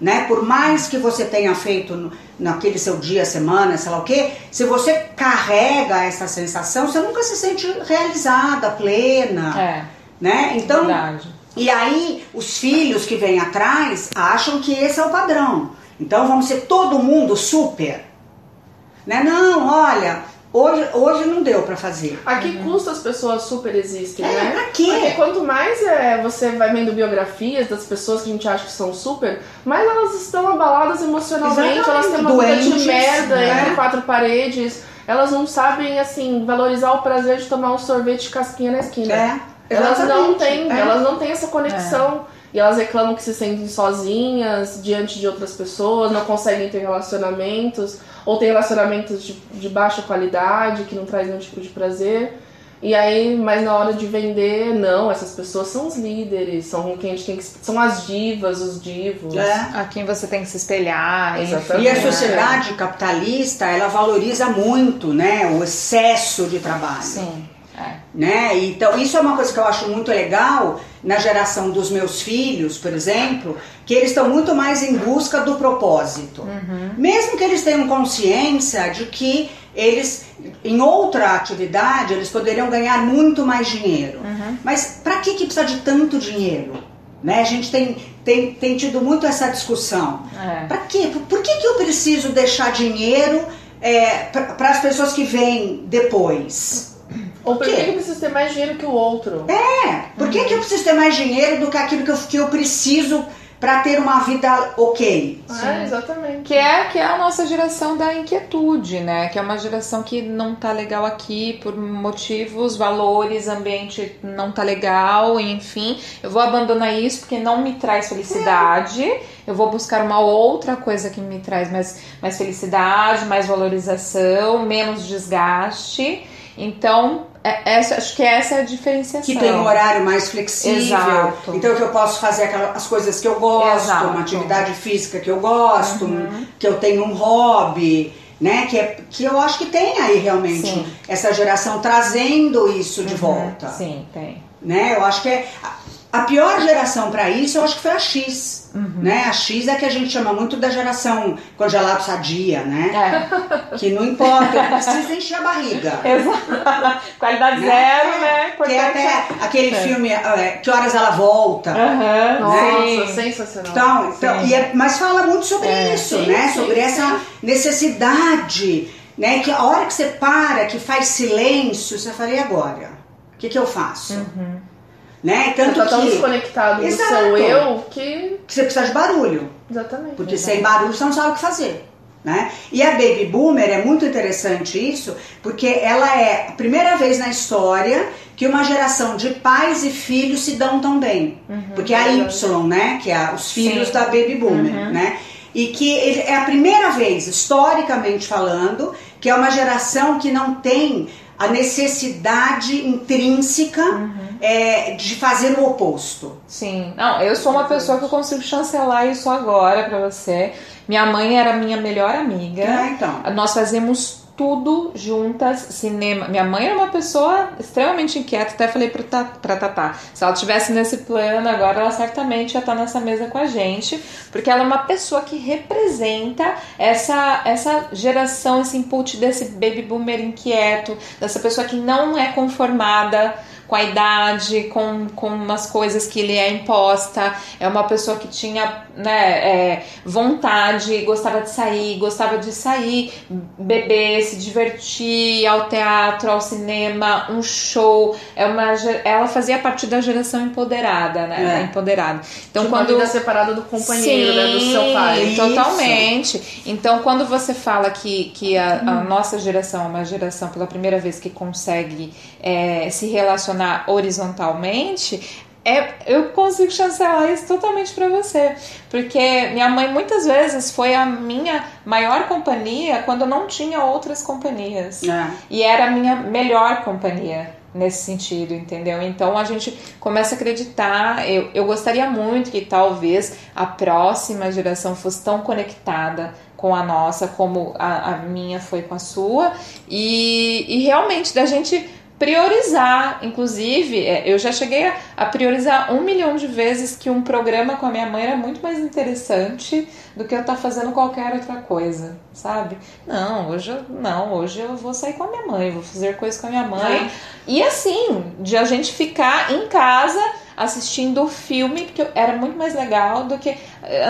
Né? Por mais que você tenha feito naquele seu dia, semana, sei lá o quê, se você carrega essa sensação, você nunca se sente realizada, plena. É. Né? Então, Verdade. e aí os filhos que vêm atrás acham que esse é o padrão. Então vamos ser todo mundo super. Né? Não, olha, Hoje, hoje não deu para fazer. A que uhum. custo as pessoas super existem, é, né? Pra quê? Porque quanto mais é, você vai vendo biografias das pessoas que a gente acha que são super, mais elas estão abaladas emocionalmente, Exatamente. elas têm uma Doentes, vida de merda né? entre quatro paredes, elas não sabem, assim, valorizar o prazer de tomar um sorvete de casquinha na esquina. É, elas não têm, É. elas não têm essa conexão. E elas reclamam que se sentem sozinhas diante de outras pessoas, não conseguem ter relacionamentos, ou tem relacionamentos de, de baixa qualidade, que não traz nenhum tipo de prazer. E aí, mas na hora de vender, não, essas pessoas são os líderes, são com quem a gente tem que. São as divas, os divos. É. A quem você tem que se espelhar. Exatamente. E a sociedade capitalista, ela valoriza muito, né, o excesso de trabalho. Sim. É. né? Então, isso é uma coisa que eu acho muito legal na geração dos meus filhos, por exemplo, que eles estão muito mais em busca do propósito. Mesmo que eles tenham consciência de que eles, em outra atividade, eles poderiam ganhar muito mais dinheiro. Mas para que, que precisa de tanto dinheiro? Né? A gente tem, tem, tem tido muito essa discussão. É. Para quê? Por, por que, que eu preciso deixar dinheiro para as pessoas que vêm depois? Ou por que eu preciso ter mais dinheiro que o outro? É, por que, que eu preciso ter mais dinheiro do que aquilo que eu, que eu preciso para ter uma vida ok? É, exatamente. Que é, que é a nossa geração da inquietude, né? Que é uma geração que não tá legal aqui por motivos, valores, ambiente não tá legal, enfim. Eu vou abandonar isso porque não me traz felicidade. Eu vou buscar uma outra coisa que me traz mais, mais felicidade, mais valorização, menos desgaste. Então, é- essa, acho que essa é a diferenciação. Que tem um horário mais flexível. Exato. Então que eu posso fazer aquelas, as coisas que eu gosto, Exato. uma atividade física que eu gosto, que eu tenho um hobby. Né? Que, é, que eu acho que tem aí realmente Sim. essa geração trazendo isso de volta. Sim, tem. né? Eu acho que é a, pior geração para isso, eu acho que foi a X, Uhum. né? A X é que a gente chama muito da geração congelado sadia, né? É. Que não importa, eu preciso encher a barriga. Exato. Qualidade Né? zero, né? Que é até aquele É. filme é, Que Horas Ela Volta. Aham, Nossa, sensacional. Então, então, e é- mas fala muito sobre É, isso, sim, né? sim, sobre sim. essa necessidade, né? Que a hora que você para, que faz silêncio, você fala, e agora? O que, que eu faço? Uhum. Né? Você Tanto tá tão que, desconectado do seu eu que. que você precisa de barulho. Exatamente. Porque sem barulho você não sabe o que fazer. Né? E a Baby Boomer é muito interessante isso, porque ela é a primeira vez na história que uma geração de pais e filhos se dão tão bem. porque é a Y, né? Que é os filhos Sim. da Baby Boomer, né? E que é a primeira vez, historicamente falando, que é uma geração que não tem a necessidade intrínseca é, de fazer o oposto. Sim. Não, eu sou uma pessoa que eu consigo chancelar isso agora pra você. Minha mãe era minha melhor amiga. É, então. Nós fazíamos tudo juntas, cinema. Minha mãe era uma pessoa extremamente inquieta, até falei pra Tatá, se ela tivesse nesse plano agora, ela certamente ia estar nessa mesa com a gente, porque ela é uma pessoa que representa essa, essa geração, esse input desse baby boomer inquieto, dessa pessoa que não é conformada com a idade, com, com umas coisas que lhe é imposta. É uma pessoa que tinha né, é, vontade, gostava de sair, gostava de sair, beber, se divertir, ir ao teatro, ao cinema, um show. É uma, ela fazia parte da geração empoderada, né? É. da Empoderada. Então, Tipo, quando Uma vida separada do companheiro, né? Do seu pai. Isso. Totalmente. Então, quando você fala que, que a, a nossa geração é uma geração pela primeira vez que consegue é, se relacionar horizontalmente, é, eu consigo chancelar isso totalmente pra você. Porque minha mãe muitas vezes foi a minha maior companhia quando eu não tinha outras companhias. É. E era a minha melhor companhia. nesse sentido, entendeu? Então a gente começa a acreditar. Eu, eu gostaria muito que talvez a próxima geração fosse tão conectada com a nossa como a, a minha foi com a sua e, e realmente da gente priorizar. Inclusive, é, eu já cheguei a, priorizar um milhão de vezes que um programa com a minha mãe era muito mais interessante do que eu estar tá fazendo qualquer outra coisa, sabe? Não, hoje eu, não, hoje eu vou sair com a minha mãe, vou fazer coisas com a minha mãe. E assim, de a gente ficar em casa assistindo o filme, porque era muito mais legal do que.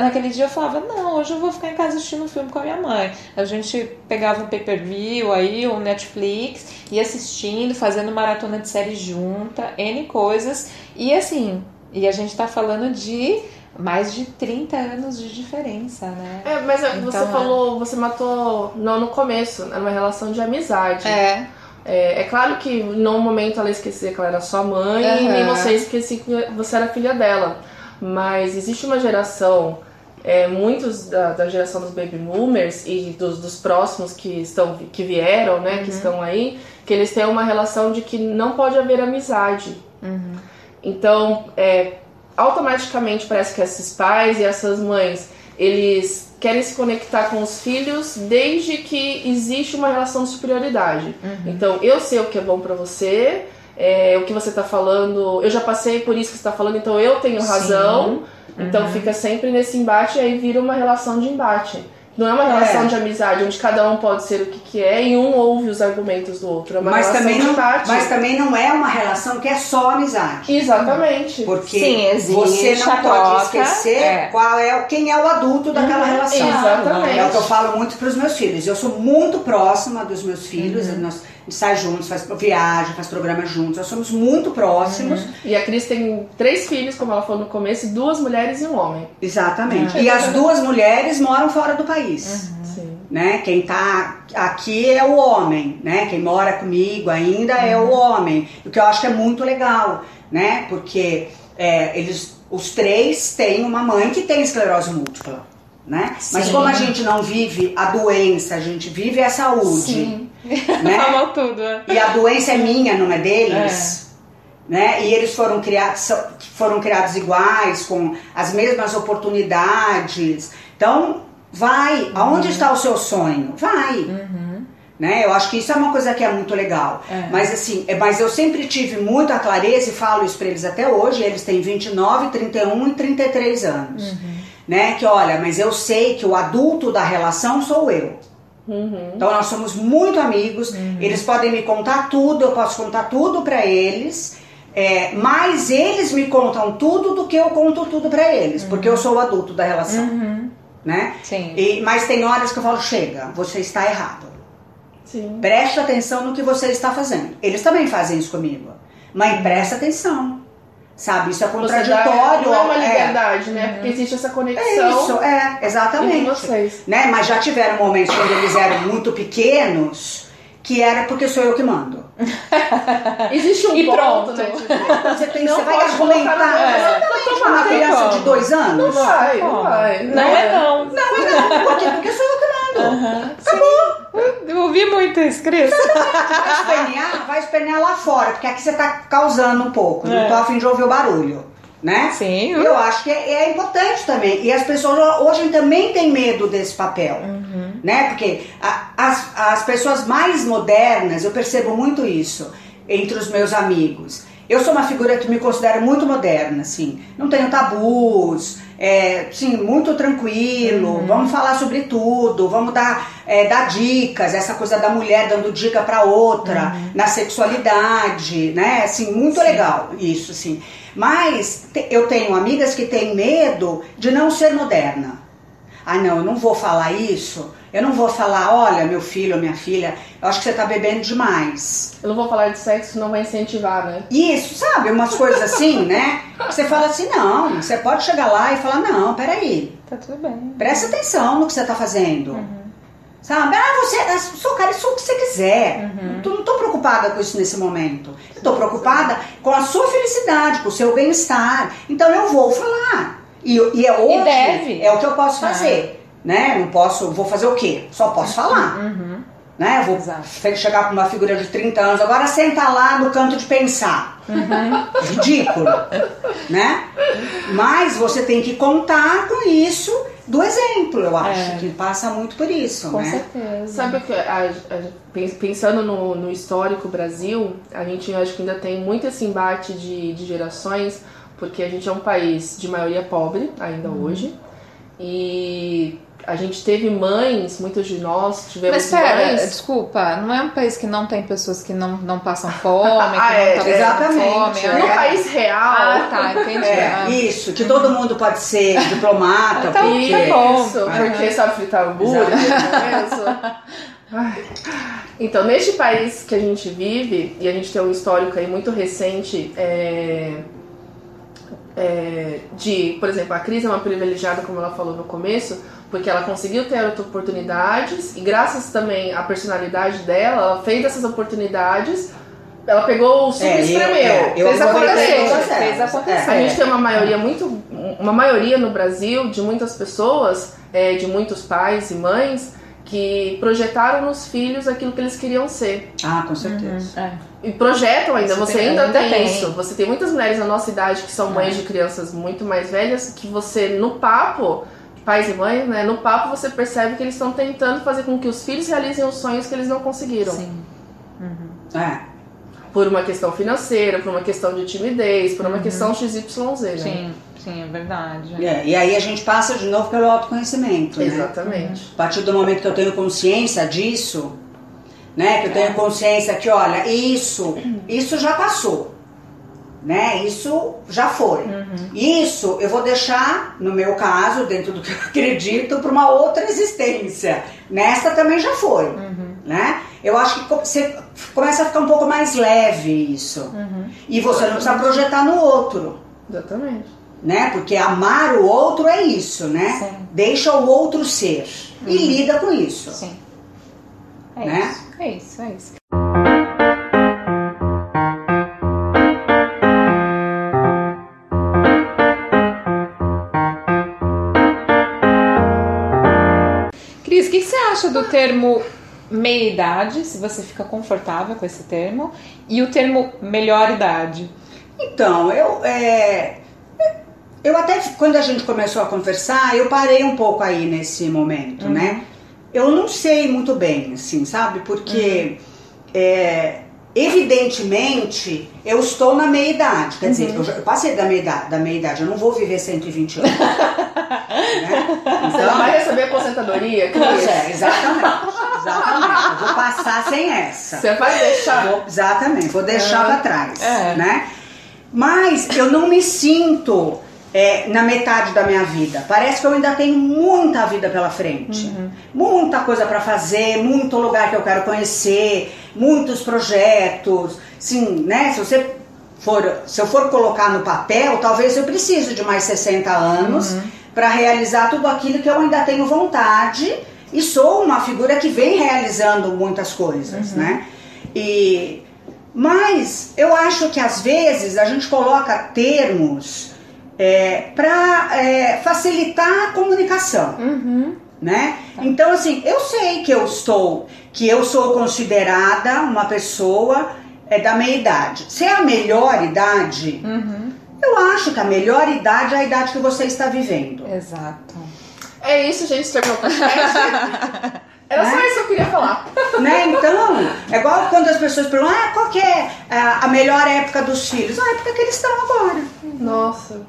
Naquele dia eu falava, não, hoje eu vou ficar em casa assistindo um filme com a minha mãe. A gente pegava um pay-per-view aí, um Netflix, ia assistindo, fazendo maratona de série junta, N coisas. E assim, e a gente tá falando de mais de 30 anos de diferença, né? É, mas então, você falou, você matou não no começo, era uma relação de amizade. É. É, é, claro que em um momento ela esquecia que ela era sua mãe uhum. e nem você esquecia que você era filha dela. Mas existe uma geração, é, muitos da, da, geração dos baby boomers e dos, dos, próximos que estão que vieram, né, uhum. que estão aí, que eles têm uma relação de que não pode haver amizade. Uhum. Então, é, automaticamente parece que esses pais e essas mães, eles querem se conectar com os filhos desde que existe uma relação de superioridade. Uhum. Então, eu sei o que é bom para você, é, o que você tá falando, eu já passei por isso que você tá falando, então eu tenho razão. Então, uhum. Então fica sempre nesse embate e aí vira uma relação de embate. Não é uma relação é. de amizade onde cada um pode ser o que, que é e um ouve os argumentos do outro. É uma mas relação também de não, embate. Mas também não é uma relação que é só amizade. Exatamente. Porque Sim, existe, você não pode esquecer é. qual é quem é o adulto daquela uhum, relação. Exatamente. É o que eu falo muito para os meus filhos. Eu sou muito próxima dos meus filhos. Uhum. Nós, sai juntos, faz viagem, faz programa juntos. Nós somos muito próximos. Uhum. E a Cris tem três filhos, como ela falou no começo, duas mulheres e um homem. Exatamente. Uhum. E as duas mulheres moram fora do país. Uhum. Sim. Né? Quem tá aqui é o homem, né? Quem mora comigo ainda é o homem. O que eu acho que é muito legal, né? Porque é, eles, os três têm uma mãe que tem esclerose múltipla. Né? Mas como a gente não vive a doença, a gente vive a saúde. Sim. Né? Falou tudo. É. E a doença é minha, não é deles. É. Né? E eles foram criados, foram criados iguais, com as mesmas oportunidades. Então, vai. Uhum. Aonde está o seu sonho? Vai. Uhum. Né? Eu acho que isso é uma coisa que é muito legal. É. Mas assim, é, mas eu sempre tive muita clareza e falo isso para eles até hoje. Eles têm 29, 31 e 33 anos. Uhum. Né? Que olha, mas eu sei que o adulto da relação sou eu. Uhum. Então nós somos muito amigos, uhum. eles podem me contar tudo, eu posso contar tudo para eles, é, mas eles me contam tudo do que eu conto tudo para eles, porque eu sou o adulto da relação, uhum. né? Sim. E, mas tem horas que eu falo, chega, você está errado. Sim. Preste atenção no que você está fazendo. Eles também fazem isso comigo, mas presta atenção. Sabe, isso é contraditório. Dá, não é uma liberdade, é. né? Porque existe essa conexão. É isso, é, exatamente. vocês. Né? Mas já tiveram momentos quando eles eram muito pequenos que era porque sou eu que mando. Existe um e ponto, pronto. né? Tipo, você, tem, você vai argumentar é. uma criança de dois anos? Não vai, não vai. Não, é não. Não é não. Por quê? Porque sou eu que mando. Uhum. Acabou. Eu ouvi muito isso, Cris. Vai espernear, vai espernear lá fora, porque aqui você tá causando um pouco. É. Não tô afim de ouvir o barulho. Né? Sim. Eu acho que é, é, importante também. E as pessoas hoje também têm medo desse papel. Uhum. Né? Porque a, as, as pessoas mais modernas, eu percebo muito isso entre os meus amigos. Eu sou uma figura que me considero muito moderna, assim. Não tenho tabus, é, sim, muito tranquilo. Uhum. Vamos falar sobre tudo, vamos dar, é, dar dicas, essa coisa da mulher dando dica para outra, uhum. na sexualidade, né? Assim, muito sim. legal isso, assim. Mas te, eu tenho amigas que têm medo de não ser moderna. Ah, não, eu não vou falar isso. Eu não vou falar, olha, meu filho ou minha filha, eu acho que você tá bebendo demais. Eu não vou falar de sexo, não vai incentivar, né? Isso, sabe? Umas coisas assim, né? Você fala assim, não, você pode chegar lá e falar, não, peraí. Tá tudo bem. Presta atenção no que você tá fazendo. Uhum. Sabe? Ah, você, sou cara, isso é o que você quiser. Uhum. Não, não tô preocupada com isso nesse momento. Eu tô preocupada com a sua felicidade, com o seu bem-estar. Então eu vou falar. E, e é hoje, e deve. é o que eu posso fazer. Ah. Né? Não posso, vou fazer o quê? Só posso falar. Uhum. né? Eu vou Exato. chegar para uma figura de 30 anos, agora senta lá no canto de pensar. Ridículo, né? Mas você tem que contar com isso do exemplo, eu acho, É. que passa muito por isso, Com né? certeza. Sabe o que a- a- pen- pensando no, no histórico Brasil, a gente acho que ainda tem muito esse embate de, de gerações, porque a gente é um país de maioria pobre ainda Uhum. hoje. E a gente teve mães, muitos de nós tivemos Mas pera, mães. desculpa, não é um país que não tem pessoas que não, não passam fome, que Ah, é, não exatamente, fome. é. No é- país real. Ah, tá, entendi. É, Ah. isso, que todo mundo pode ser diplomata, Então, porque... tá bom. Isso, porque sabe fritar hambúrguer, é. Então, neste país que a gente vive, e a gente tem um histórico aí muito recente é, é, de, por exemplo, a Cris é uma privilegiada, como ela falou no começo, porque ela conseguiu ter outras oportunidades e graças também à personalidade dela, ela fez essas oportunidades, ela pegou o suco É, e eu- espremeu, é, fez acontecer. fez elas. acontecer. A É. gente tem uma maioria muito. Uma maioria no Brasil de muitas pessoas, é, de muitos pais e mães, que projetaram nos filhos aquilo que eles queriam ser. Ah, com certeza. É. E projetam ainda, Você você tem- ainda, ainda tem, tem. isso. Você tem muitas mulheres na nossa idade que são mães de crianças muito mais velhas, que você, no papo, pais e mães, né? No papo você percebe que eles estão tentando fazer com que os filhos realizem os sonhos que eles não conseguiram. Sim. É. Por uma questão financeira, por uma questão de timidez, por uma questão XYZ, né? Sim, sim, é verdade. É, E aí a gente passa de novo pelo autoconhecimento, né? Exatamente. A partir do momento que eu tenho consciência disso, né? Que eu tenho consciência que, olha, isso, isso já passou. Né? Isso já foi. Isso eu vou deixar, no meu caso, dentro do que eu acredito, para uma outra existência. Nesta também já foi. Né? Eu acho que você começa a ficar um pouco mais leve isso. E você não precisa projetar no outro Exatamente. Né? Porque amar o outro é isso, né? Sim. Deixa o outro ser e lida com isso. Sim. É Né? isso. É isso, é isso. Cris, o que que você acha do termo meia-idade, se você fica confortável com esse termo, e o termo melhor-idade? Então, eu é, eu até quando a gente começou a conversar, eu parei um pouco aí nesse momento, né? Eu não sei muito bem, assim, sabe? Porque é, evidentemente eu estou na meia idade, quer dizer, eu, já- eu passei da meia idade, da meia eu não vou viver 120 anos. né? Você não vai receber aposentadoria? É, exatamente. Exatamente. Eu vou passar sem essa. Você vai deixar. Vou- exatamente, vou deixar pra trás, É. né? Mas eu não me sinto é, na metade da minha vida. Parece que eu ainda tenho muita vida pela frente, muita coisa pra fazer, muito lugar que eu quero conhecer, muitos projetos. Sim, né? Se você for, se eu for colocar no papel, talvez eu precise de mais 60 anos pra realizar tudo aquilo que eu ainda tenho vontade e sou uma figura que vem realizando muitas coisas, né? E mas eu acho que às vezes a gente coloca termos para facilitar a comunicação, né? Então assim, eu sei que eu estou, que eu sou considerada uma pessoa é, da meia idade. Se é a melhor idade, eu acho que a melhor idade é a idade que você está vivendo. Exato. É isso, gente. Terminou o podcast. Era só Né? isso que eu queria falar. né? Então, é igual quando as pessoas perguntam, ah, qual que é a a melhor época dos filhos? A época que eles estão agora. Nossa.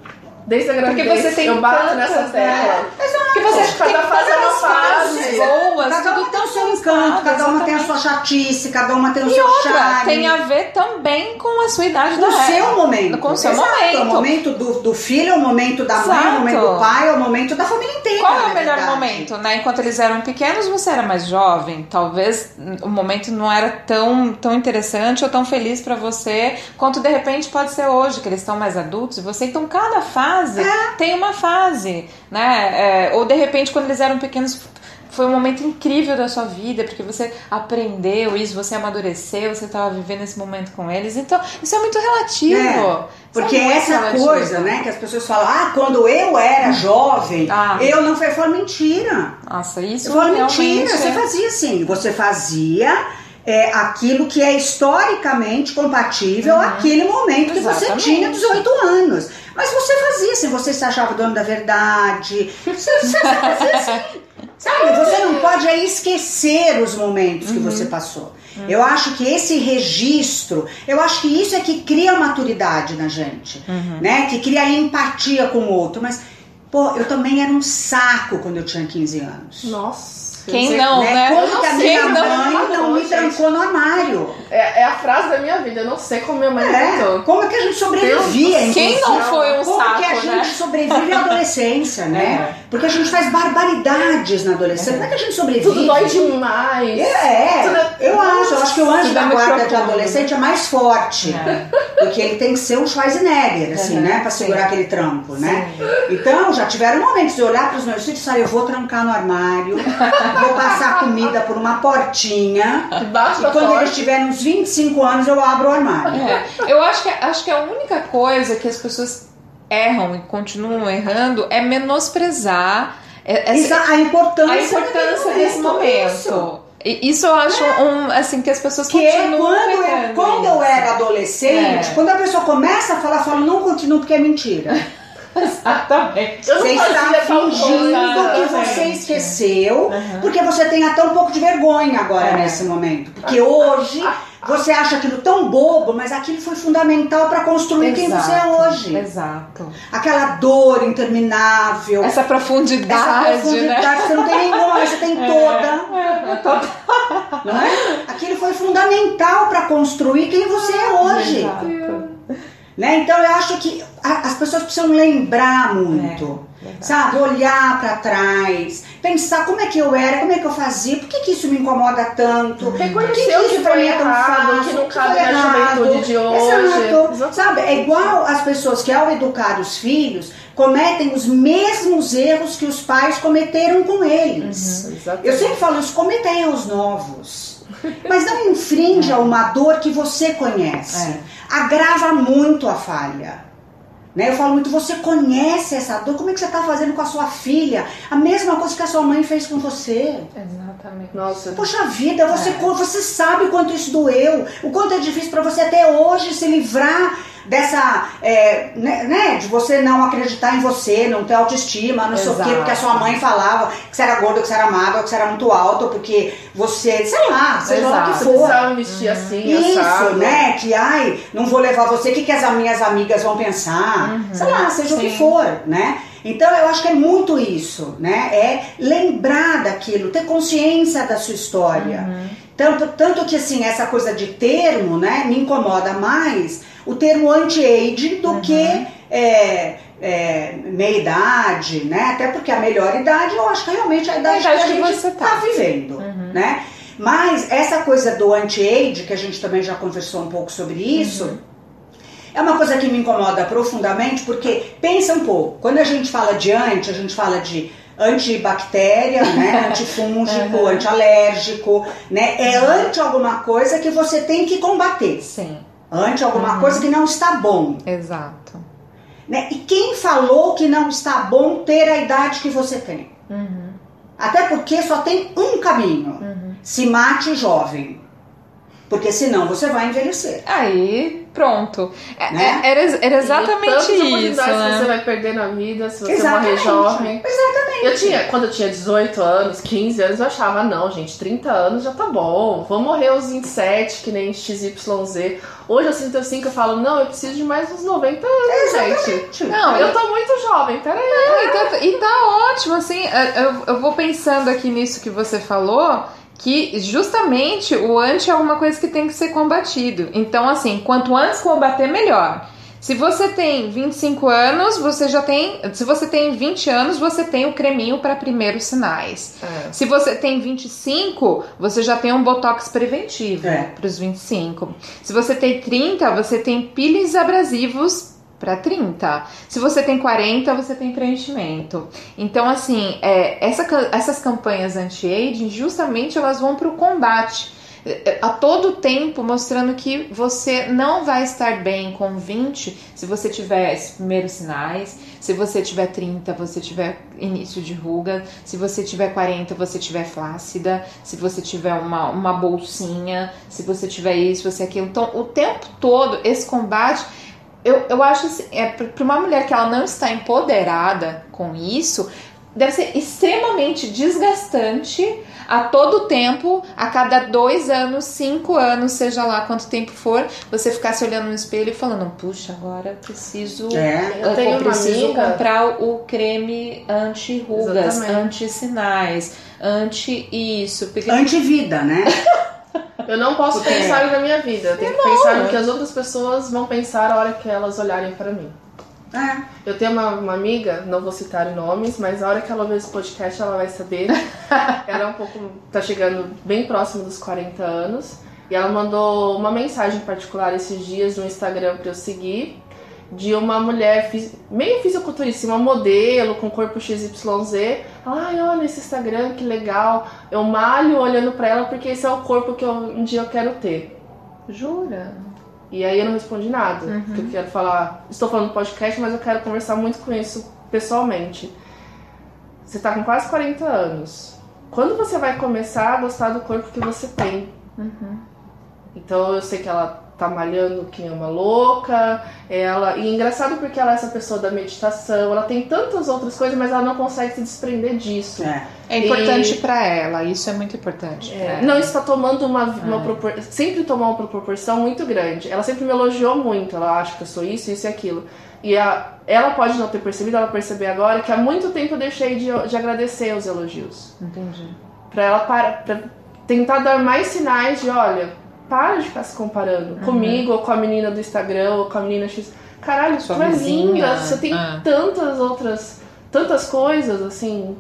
Desde a gravidez, Porque você tem eu bato tantas, nessa né? tecla. Porque você Cada tem fase é uma fase. fases boas, Cada uma tem o seu encanto, cada uma tem a sua chatice, cada uma tem o E seu outra, charme. tem a ver também com a sua idade com da o seu momento. Com o seu Exato, momento. É o momento do, do filho, é o momento da mãe, é o momento Exato. do pai, é o momento da família inteira. Qual é o melhor verdade. momento, né? Enquanto eles eram pequenos, você era mais jovem. Talvez o momento não era tão, tão interessante ou tão feliz pra você quanto de repente pode ser hoje, que eles estão mais adultos e você. Então, cada fase É. tem uma fase, né? É, ou de repente, quando eles eram pequenos, foi um momento incrível da sua vida, porque você aprendeu isso, você amadureceu, você estava vivendo esse momento com eles. Então, isso é muito relativo. É, porque Isso é essa relativo. coisa, né, que as pessoas falam, ah, quando eu era jovem, Ah. eu não. Eu falo, mentira. Nossa, isso realmente mentira, você é- fazia assim. Você fazia é, aquilo que é historicamente compatível àquele momento que você Exatamente. tinha 18 anos. Mas você fazia assim, você se achava dono da verdade. Você, você fazia assim. Sabe, você não pode aí esquecer os momentos que você passou. Eu acho que esse registro, eu acho que isso é que cria maturidade na gente, né? Que cria empatia com o outro. Mas, pô, eu também era um saco quando eu tinha 15 anos. Nossa. Quem eu sei- não, né? Como que a Quem minha não? mãe não, Não, me trancou no armário? É, é a frase da minha vida. Eu não sei como minha mãe É, como que a gente sobrevivia, Deus Quem não foi um Como saco, que a gente né? sobrevive à adolescência, né? É. Porque a gente faz barbaridades na adolescência. Como é que a gente sobrevive? Tudo dói demais. É, Tudo é- eu acho. Eu acho que o anjo da é guarda de adolescente é mais forte. É. Porque ele tem que ser um Schwarzenegger, assim, né? Pra segurar aquele trampo, né? Sim. Então, já tiveram momentos de olhar pros meus filhos e falar, eu vou trancar no armário, vou passar comida por uma portinha. Debaixo E da quando porta. eles tiverem uns 25 anos, eu abro o armário. É, eu acho que, acho que a única coisa que as pessoas erram e continuam errando é menosprezar é- essa- Exa- a importância, a importância desse Isso. momento. Isso eu acho um, assim, que as pessoas Que é continuam quando, eu, quando eu isso. era adolescente, É. quando a pessoa começa a falar, eu falo, não continuo porque é mentira. Exatamente. Você está fingindo que você esqueceu, Uhum. porque você tem até um pouco de vergonha agora É. nesse momento. Porque hoje você acha aquilo tão bobo, mas aquilo foi fundamental para construir quem você é Exato, hoje. Exato. Aquela dor interminável, Essa essa profundidade, profundidade, né? você não tem nenhuma, mas você tem toda. Não é? Aquilo foi fundamental para construir quem você é hoje. Exato. Né? Então eu acho que a- as pessoas precisam lembrar muito. É. Sabe, olhar para trás, pensar como é que eu era, como é que eu fazia, por que, que isso me incomoda tanto? Reconhecer Por o que isso pra foi mim é tão errado, que não que cabe na juventude de hoje. Exato. Sabe, é igual as pessoas que ao educar os filhos cometem os mesmos erros que os pais cometeram com eles. Exatamente. Eu sempre falo isso, cometem aos novos. Mas não infrinja uma dor que você conhece. Agrava muito a falha. Né? Eu falo muito, você conhece essa dor, como é que você está fazendo com a sua filha? A mesma coisa que a sua mãe fez com você. Exatamente. Nossa, Poxa vida, você, É. você sabe o quanto isso doeu, o quanto é difícil para você até hoje se livrar dessa, é, né, né, de você não acreditar em você, não ter autoestima, não sei o quê, Exato. porque a sua mãe falava que você era gorda, que você era magra, que você era muito alto, porque você, sei lá, seja lá o Exato. que for. vestir assim, Isso, assado. né? Que ai, não vou levar você, o que, que as minhas amigas vão pensar? Sei lá, seja o que sim. for, né? Então eu acho que é muito isso, né? É lembrar daquilo, ter consciência da sua história. Tanto, tanto que assim, essa coisa de termo, né, me incomoda mais o termo anti-age do que é, é, meia idade, né? Até porque a melhor idade eu acho que realmente é a idade, idade que a que gente você tá. vivendo, né? Mas essa coisa do anti-age, que a gente também já conversou um pouco sobre isso, é uma coisa que me incomoda profundamente, porque pensa um pouco, quando a gente fala de anti, a gente fala de antibactéria, né, antifúngico, Uhum. antialérgico, né? É anti alguma coisa que você tem que combater. Sim, Anti alguma coisa que não está bom. exato. Né? E quem falou que não está bom ter a idade que você tem? Uhum. Até porque só tem um caminho. Se mate jovem. Porque senão você vai envelhecer. Aí, pronto. É- Né? é- Era, era exatamente isso, que você né? vai perder na vida se você Exatamente. morrer jovem. Exatamente. Eu tinha, quando eu tinha 18 anos, 15 anos, eu achava, não, gente, 30 anos já tá bom. Vou morrer aos 27, que nem XYZ. Hoje aos 35 eu falo, não, eu preciso de mais uns 90 anos, gente. Não, Eu tô muito jovem, peraí. Não, e, tá, e tá ótimo, assim, eu, eu vou pensando aqui nisso que você falou, que justamente o anti é alguma coisa que tem que ser combatido. Então, assim, quanto antes combater, melhor. Se você tem 25 anos, você já tem. Se você tem 20 anos, você tem o creminho para primeiros sinais. É. Se você tem 25, você já tem um botox preventivo É. para os 25. Se você tem 30, você tem peelings abrasivos para 30. Se você tem 40, você tem preenchimento. Então, assim, é, essa, essas campanhas anti-aging, justamente elas vão para o combate a todo tempo mostrando que você não vai estar bem com 20 se você tiver esses primeiros sinais, se você tiver 30, você tiver início de ruga, se você tiver 40, você tiver flácida, se você tiver uma, uma bolsinha, se você tiver isso, você aquilo. Então, o tempo todo, esse combate eu, eu acho assim, é, para uma mulher que ela não está empoderada com isso, deve ser extremamente desgastante a todo tempo, a cada dois anos, cinco anos, seja lá quanto tempo for, você ficar se olhando no espelho e falando, puxa, agora eu preciso, É. eu, Eu tenho preciso amiga- comprar o creme anti-rugas, anti-sinais, anti-isso. Porque Antivida, né? Eu não posso Porque- pensar na minha vida. Eu tenho que pensar no que as outras pessoas vão pensar a hora que elas olharem para mim. É. Eu tenho uma, uma amiga, não vou citar nomes, mas a hora que ela ouvir esse podcast ela vai saber. ela é um pouco. tá chegando bem próximo dos 40 anos. E ela mandou uma mensagem particular esses dias no Instagram pra eu seguir. De uma mulher fisi- meio fisiculturista, uma modelo com corpo XYZ. Ai, olha esse Instagram, que legal. Eu malho olhando pra ela porque esse é o corpo que eu- um dia eu quero ter. Jura? E aí eu não respondi nada. Porque eu quero falar. Estou falando no podcast, mas eu quero conversar muito com isso pessoalmente. Você tá com quase 40 anos. Quando você vai começar a gostar do corpo que você tem? Então eu sei que ela tá malhando que uma louca. Ela. E é engraçado porque ela é essa pessoa da meditação, ela tem tantas outras coisas, mas ela não consegue se desprender disso. É. É importante E- pra ela, isso é muito importante. pra É, ela. não, isso tá tomando uma, uma propor... Sempre tomou uma proporção muito grande. Ela sempre me elogiou muito. Ela acha que eu sou isso, isso e aquilo. E a... ela pode não ter percebido, ela perceber agora que há muito tempo eu deixei de, de agradecer os elogios. Entendi. Pra ela para... pra tentar dar mais sinais de, olha, para de ficar se comparando Uhum. comigo ou com a menina do Instagram ou com a menina X. Caralho, Sua tu é vizinha. linda, você tem Ah. tantas outras, tantas coisas, assim.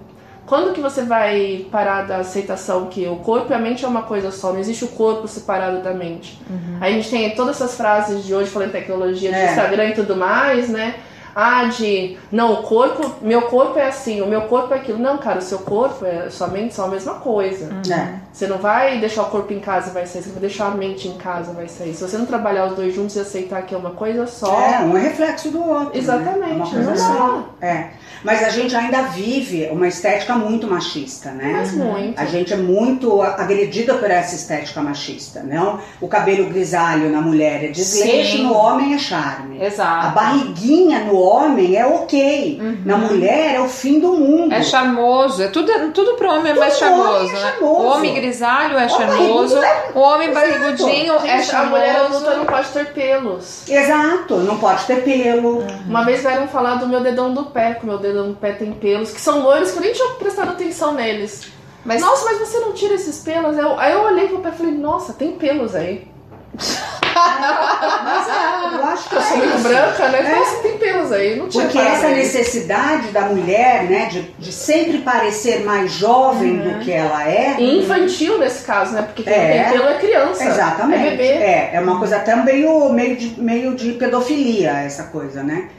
Quando que você vai parar da aceitação que o corpo e a mente é uma coisa só, não existe o corpo separado da mente. Aí a gente tem todas essas frases de hoje falando em tecnologia, de É. Instagram e tudo mais, né? Ah, de não, o corpo, meu corpo é assim, o meu corpo é aquilo. Não, cara, o seu corpo a sua mente são a mesma coisa. É. Você não vai deixar o corpo em casa e vai sair, você vai deixar a mente em casa e vai sair. Se você não trabalhar os dois juntos e aceitar que é uma coisa só. É, um é reflexo do outro. Exatamente, Né? É uma coisa não só. É. Mas a gente ainda vive uma estética muito machista, né? Mas muito. A gente é muito agredida por essa estética machista, não? O cabelo grisalho na mulher é desleixo, no homem é charme. Exato. A barriguinha no homem é ok, na mulher é o fim do mundo. É charmoso, é tudo, tudo pro homem é mais homem charmoso, é né? charmoso. O homem grisalho é charmoso, barrigudo o homem barrigudinho é Gente, a mulher adulta charmoso. não pode ter pelos. Exato, não pode ter pelo. Uma vez vieram falar do meu dedão do pé, que o meu dedão do pé tem pelos, que são loiros que eu nem tinha prestado atenção neles. Mas Nossa, mas você não tira esses pelos? Eu- aí eu olhei pro pé e falei, nossa, tem pelos aí. Mas é, eu acho que Eu sou isso. branca, né? É. Nossa, tem pelos aí. Não tinha Porque essa aí. necessidade da mulher, né, de, de sempre parecer mais jovem do que ela é. E infantil nesse caso, né? Porque quem É. tem pelo é criança. Exatamente. É bebê. É, é uma coisa até meio, meio, de, meio de pedofilia, essa coisa, né?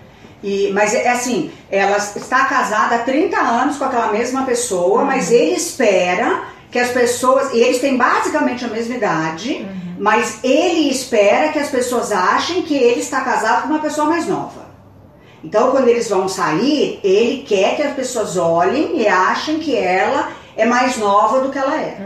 E, mas é assim, ela está casada há 30 anos com aquela mesma pessoa, mas ele espera que as pessoas. E eles têm basicamente a mesma idade, mas ele espera que as pessoas achem que ele está casado com uma pessoa mais nova. Então, quando eles vão sair, ele quer que as pessoas olhem e achem que ela é mais nova do que ela é.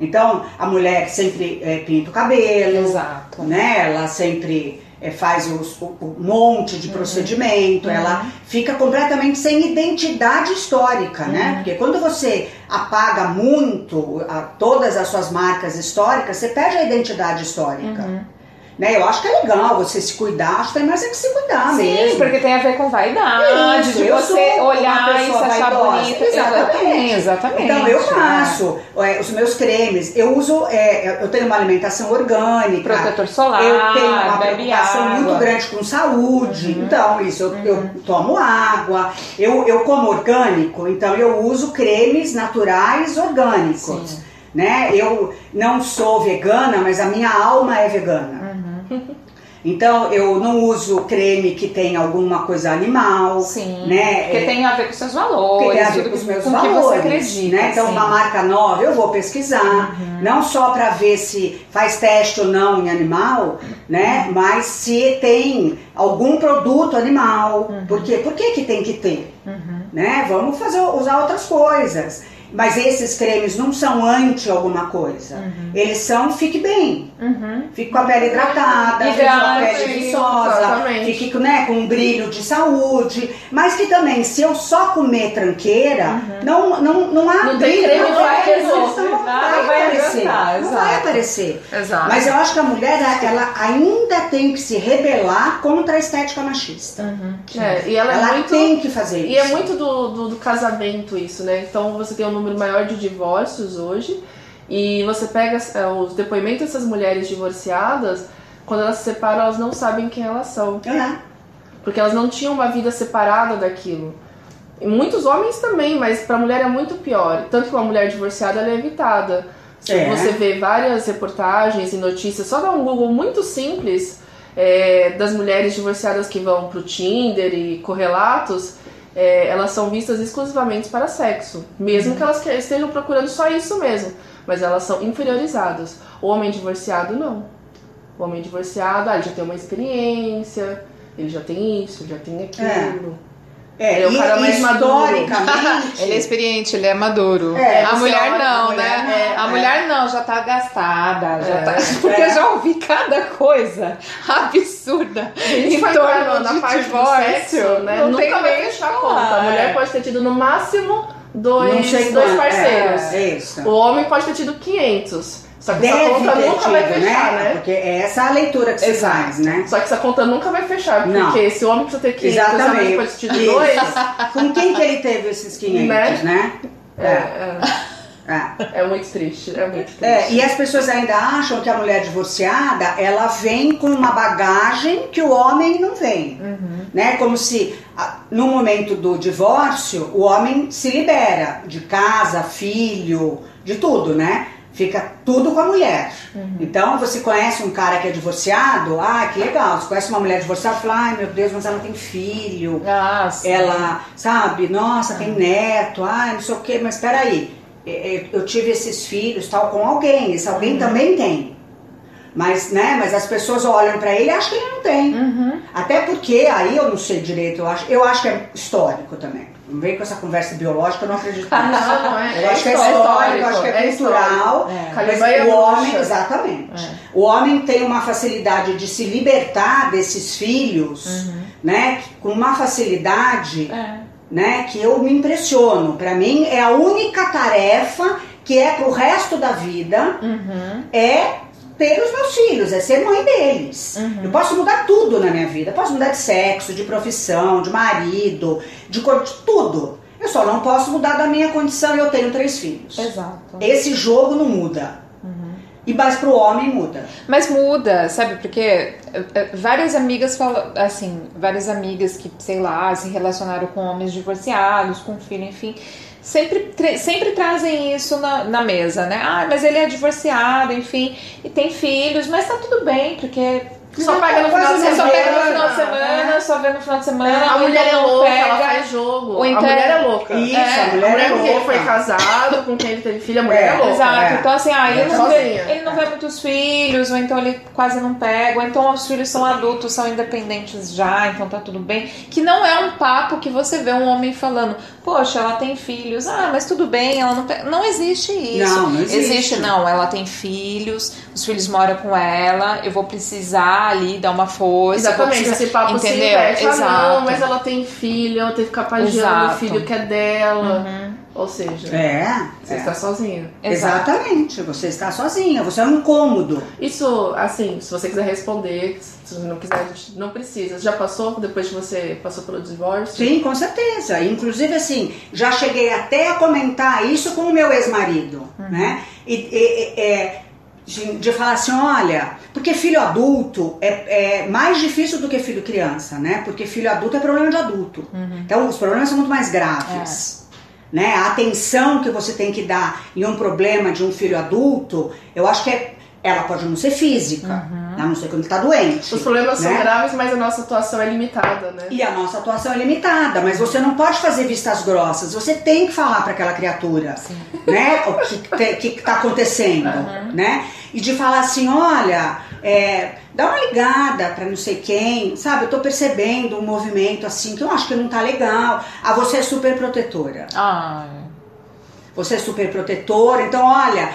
Então, a mulher sempre eh, pinta o cabelo, Exato. né? Ela sempre eh, faz os- o monte de procedimento, ela fica completamente sem identidade histórica, né? Porque quando você apaga muito a- todas as suas marcas históricas, você perde a identidade histórica. Né? Eu acho que é legal você se cuidar, acho que tem mais é que se cuidar Sim, mesmo. porque tem a ver com vaidade, Isso, de você olhar e se achar bonita. Exatamente. exatamente. Então eu é. faço é, os meus cremes, eu uso, é, eu tenho uma alimentação orgânica. Protetor solar, eu tenho uma preocupação água. muito grande com saúde. Uhum. Então, isso, eu, eu tomo água, eu, eu como orgânico, então eu uso cremes naturais orgânicos. Sim. Né? Eu não sou vegana, mas a minha alma é vegana. Uhum. Então eu não uso creme que tem alguma coisa animal. Sim. Né? Porque tem a ver com seus valores. Que tem a ver com os meus com valores. que você acredita. Né? Então, sim. uma marca nova, eu vou pesquisar. Uhum. Não só para ver se faz teste ou não em animal, né? Uhum. Mas se tem algum produto animal. Uhum. Por quê? Por que, que tem que ter? Né? Vamos fazer, usar outras coisas. Mas esses cremes não são anti alguma coisa. Eles são fique bem. Uhum. Fique com a pele hidratada, fique com a pele Hidrate, viçosa, exatamente. fique né, com um brilho de saúde. Mas que também, se eu só comer tranqueira, não, não, não há Não tem brilho, creme não vai, resolve, não vai vai aparecer. Não vai aparecer. Exato. Mas eu acho que a mulher, ela ainda tem que se rebelar contra a estética machista. Uhum. É, e ela, Ela, é muito. tem que fazer isso. E é muito do, do, do casamento isso, né? Então você tem um número maior de divórcios hoje. E você pega é, os depoimentos dessas mulheres divorciadas, quando elas se separam, elas não sabem quem elas são. É. Porque elas não tinham uma vida separada daquilo. E muitos homens também, mas pra mulher é muito pior. Tanto que uma mulher divorciada ela é evitada. É. você vê várias reportagens e notícias, só dá um Google muito simples é, das mulheres divorciadas que vão pro Tinder e correlatos, é, elas são vistas exclusivamente para sexo. Mesmo que elas estejam procurando só isso mesmo. Mas elas são inferiorizadas. O homem divorciado não. O homem divorciado, ah, ele já tem uma experiência, ele já tem isso, já tem aquilo. É, Ele é o cara mais maduro. Ele é experiente, ele é maduro. É, a mulher olha, não, a mulher né? não, a é. mulher não, já tá gastada. Já É, tá... Porque é. eu já ouvi cada coisa absurda gente em vai torno na parte do divórcio. sexo, né? Não Nunca tem vai fechar a conta. A mulher é. pode ter tido no máximo dois, dois parceiros. É, é isso. O homem pode ter tido 500. Só que essa Deve conta ter nunca tido, vai fechar, né? Porque é essa a leitura que se Exato. faz, né? Só que essa conta nunca vai fechar, Não. porque se o homem precisa ter 500 e a mulher Exatamente. pode ter dois, Com quem que ele teve esses 500, Né? né? é, é, É. é muito triste, é muito triste. É, e as pessoas ainda acham que a mulher divorciada ela vem com uma bagagem que o homem não vem, né? Como se no momento do divórcio o homem se libera de casa, filho, de tudo, né? Fica tudo com a mulher. Então você conhece um cara que é divorciado, ah, que legal. Você conhece uma mulher divorciada, fala, ai meu Deus, mas ela tem filho. Ah, sim. Ela, sabe, nossa, tem neto, ai, não sei o quê, mas peraí, eu tive esses filhos tal com alguém, esse alguém também tem. Mas, né, mas as pessoas olham pra ele e acham que ele não tem. Uhum. Até porque, aí eu não sei direito, eu acho, eu acho que é histórico também. Não vem com essa conversa biológica, eu não acredito nisso. Não, não é. Eu acho que é histórico, eu acho que é, cultural. É. Mas Caliban é o homem, exatamente. É. O homem tem uma facilidade de se libertar desses filhos, né? Com uma facilidade É. né, que eu me impressiono. Pra mim é a única tarefa que é pro resto da vida Uhum. é ter os meus filhos, é ser mãe deles. Eu posso mudar tudo na minha vida, eu posso mudar de sexo, de profissão, de marido, de cor, de tudo. Eu só não posso mudar da minha condição e eu tenho três filhos. Exato. Esse jogo não muda. E mas pro homem muda. Mas muda, sabe? Porque eh, eh, várias amigas falam, assim, várias amigas que, sei lá, se relacionaram com homens divorciados, com filho, enfim, sempre, sempre trazem isso na, na mesa, né? Ah, mas ele é divorciado, enfim, e tem filhos, mas tá tudo bem, porque. Só pega no final de Você só pega no semana. final de semana, só vê no final de semana. A ou mulher então é louca, pega. ela faz jogo. Ou então- A mulher é louca. Isso, É, a mulher é com quem ele louca. foi casado, com quem ele teve filho, a mulher é, É, louca. Exato, é. então assim, ah, ele, É não vê, ele não vê muitos filhos, ou então ele quase não pega, ou então os filhos são adultos, são independentes já, então tá tudo bem. Que não é um papo que você vê um homem falando, poxa, ela tem filhos, ah, mas tudo bem, ela não. Não existe isso. Não, não existe. não, ela tem filhos, os filhos moram com ela, eu vou precisar ali dar uma força. Exatamente, precisar- esse papo se entendeu? inverte. Ah, não, Exato. mas ela tem filho, ela teve que ficar pagiando Exato. o filho que é dela. Uhum. Ou seja, É. você é. está sozinha. Exato. Exatamente. Você está sozinha, você é um incômodo. Isso, assim, se você quiser responder, se você não quiser, a gente não precisa. Já passou depois que você passou pelo divórcio? Sim, com certeza. Inclusive, assim, já cheguei até a comentar isso com o meu ex-marido, né? E, e- é, de, de falar assim, olha, porque filho adulto é, é mais difícil do que filho criança, né? Porque filho adulto é problema de adulto. Então, os problemas são muito mais graves. Né? A atenção que você tem que dar em um problema de um filho adulto, eu acho que é Ela pode não ser física, a não ser quando ele tá doente. Os problemas são né? graves, mas a nossa atuação é limitada, né? E a nossa atuação é limitada, mas você não pode fazer vistas grossas, você tem que falar para aquela criatura, né? O que, que, que tá acontecendo, né? E de falar assim, olha, é, dá uma ligada para não sei quem, sabe? Eu tô percebendo um movimento assim que eu acho que não tá legal. Ah, você é super protetora. Ai. Você é super protetora, então olha,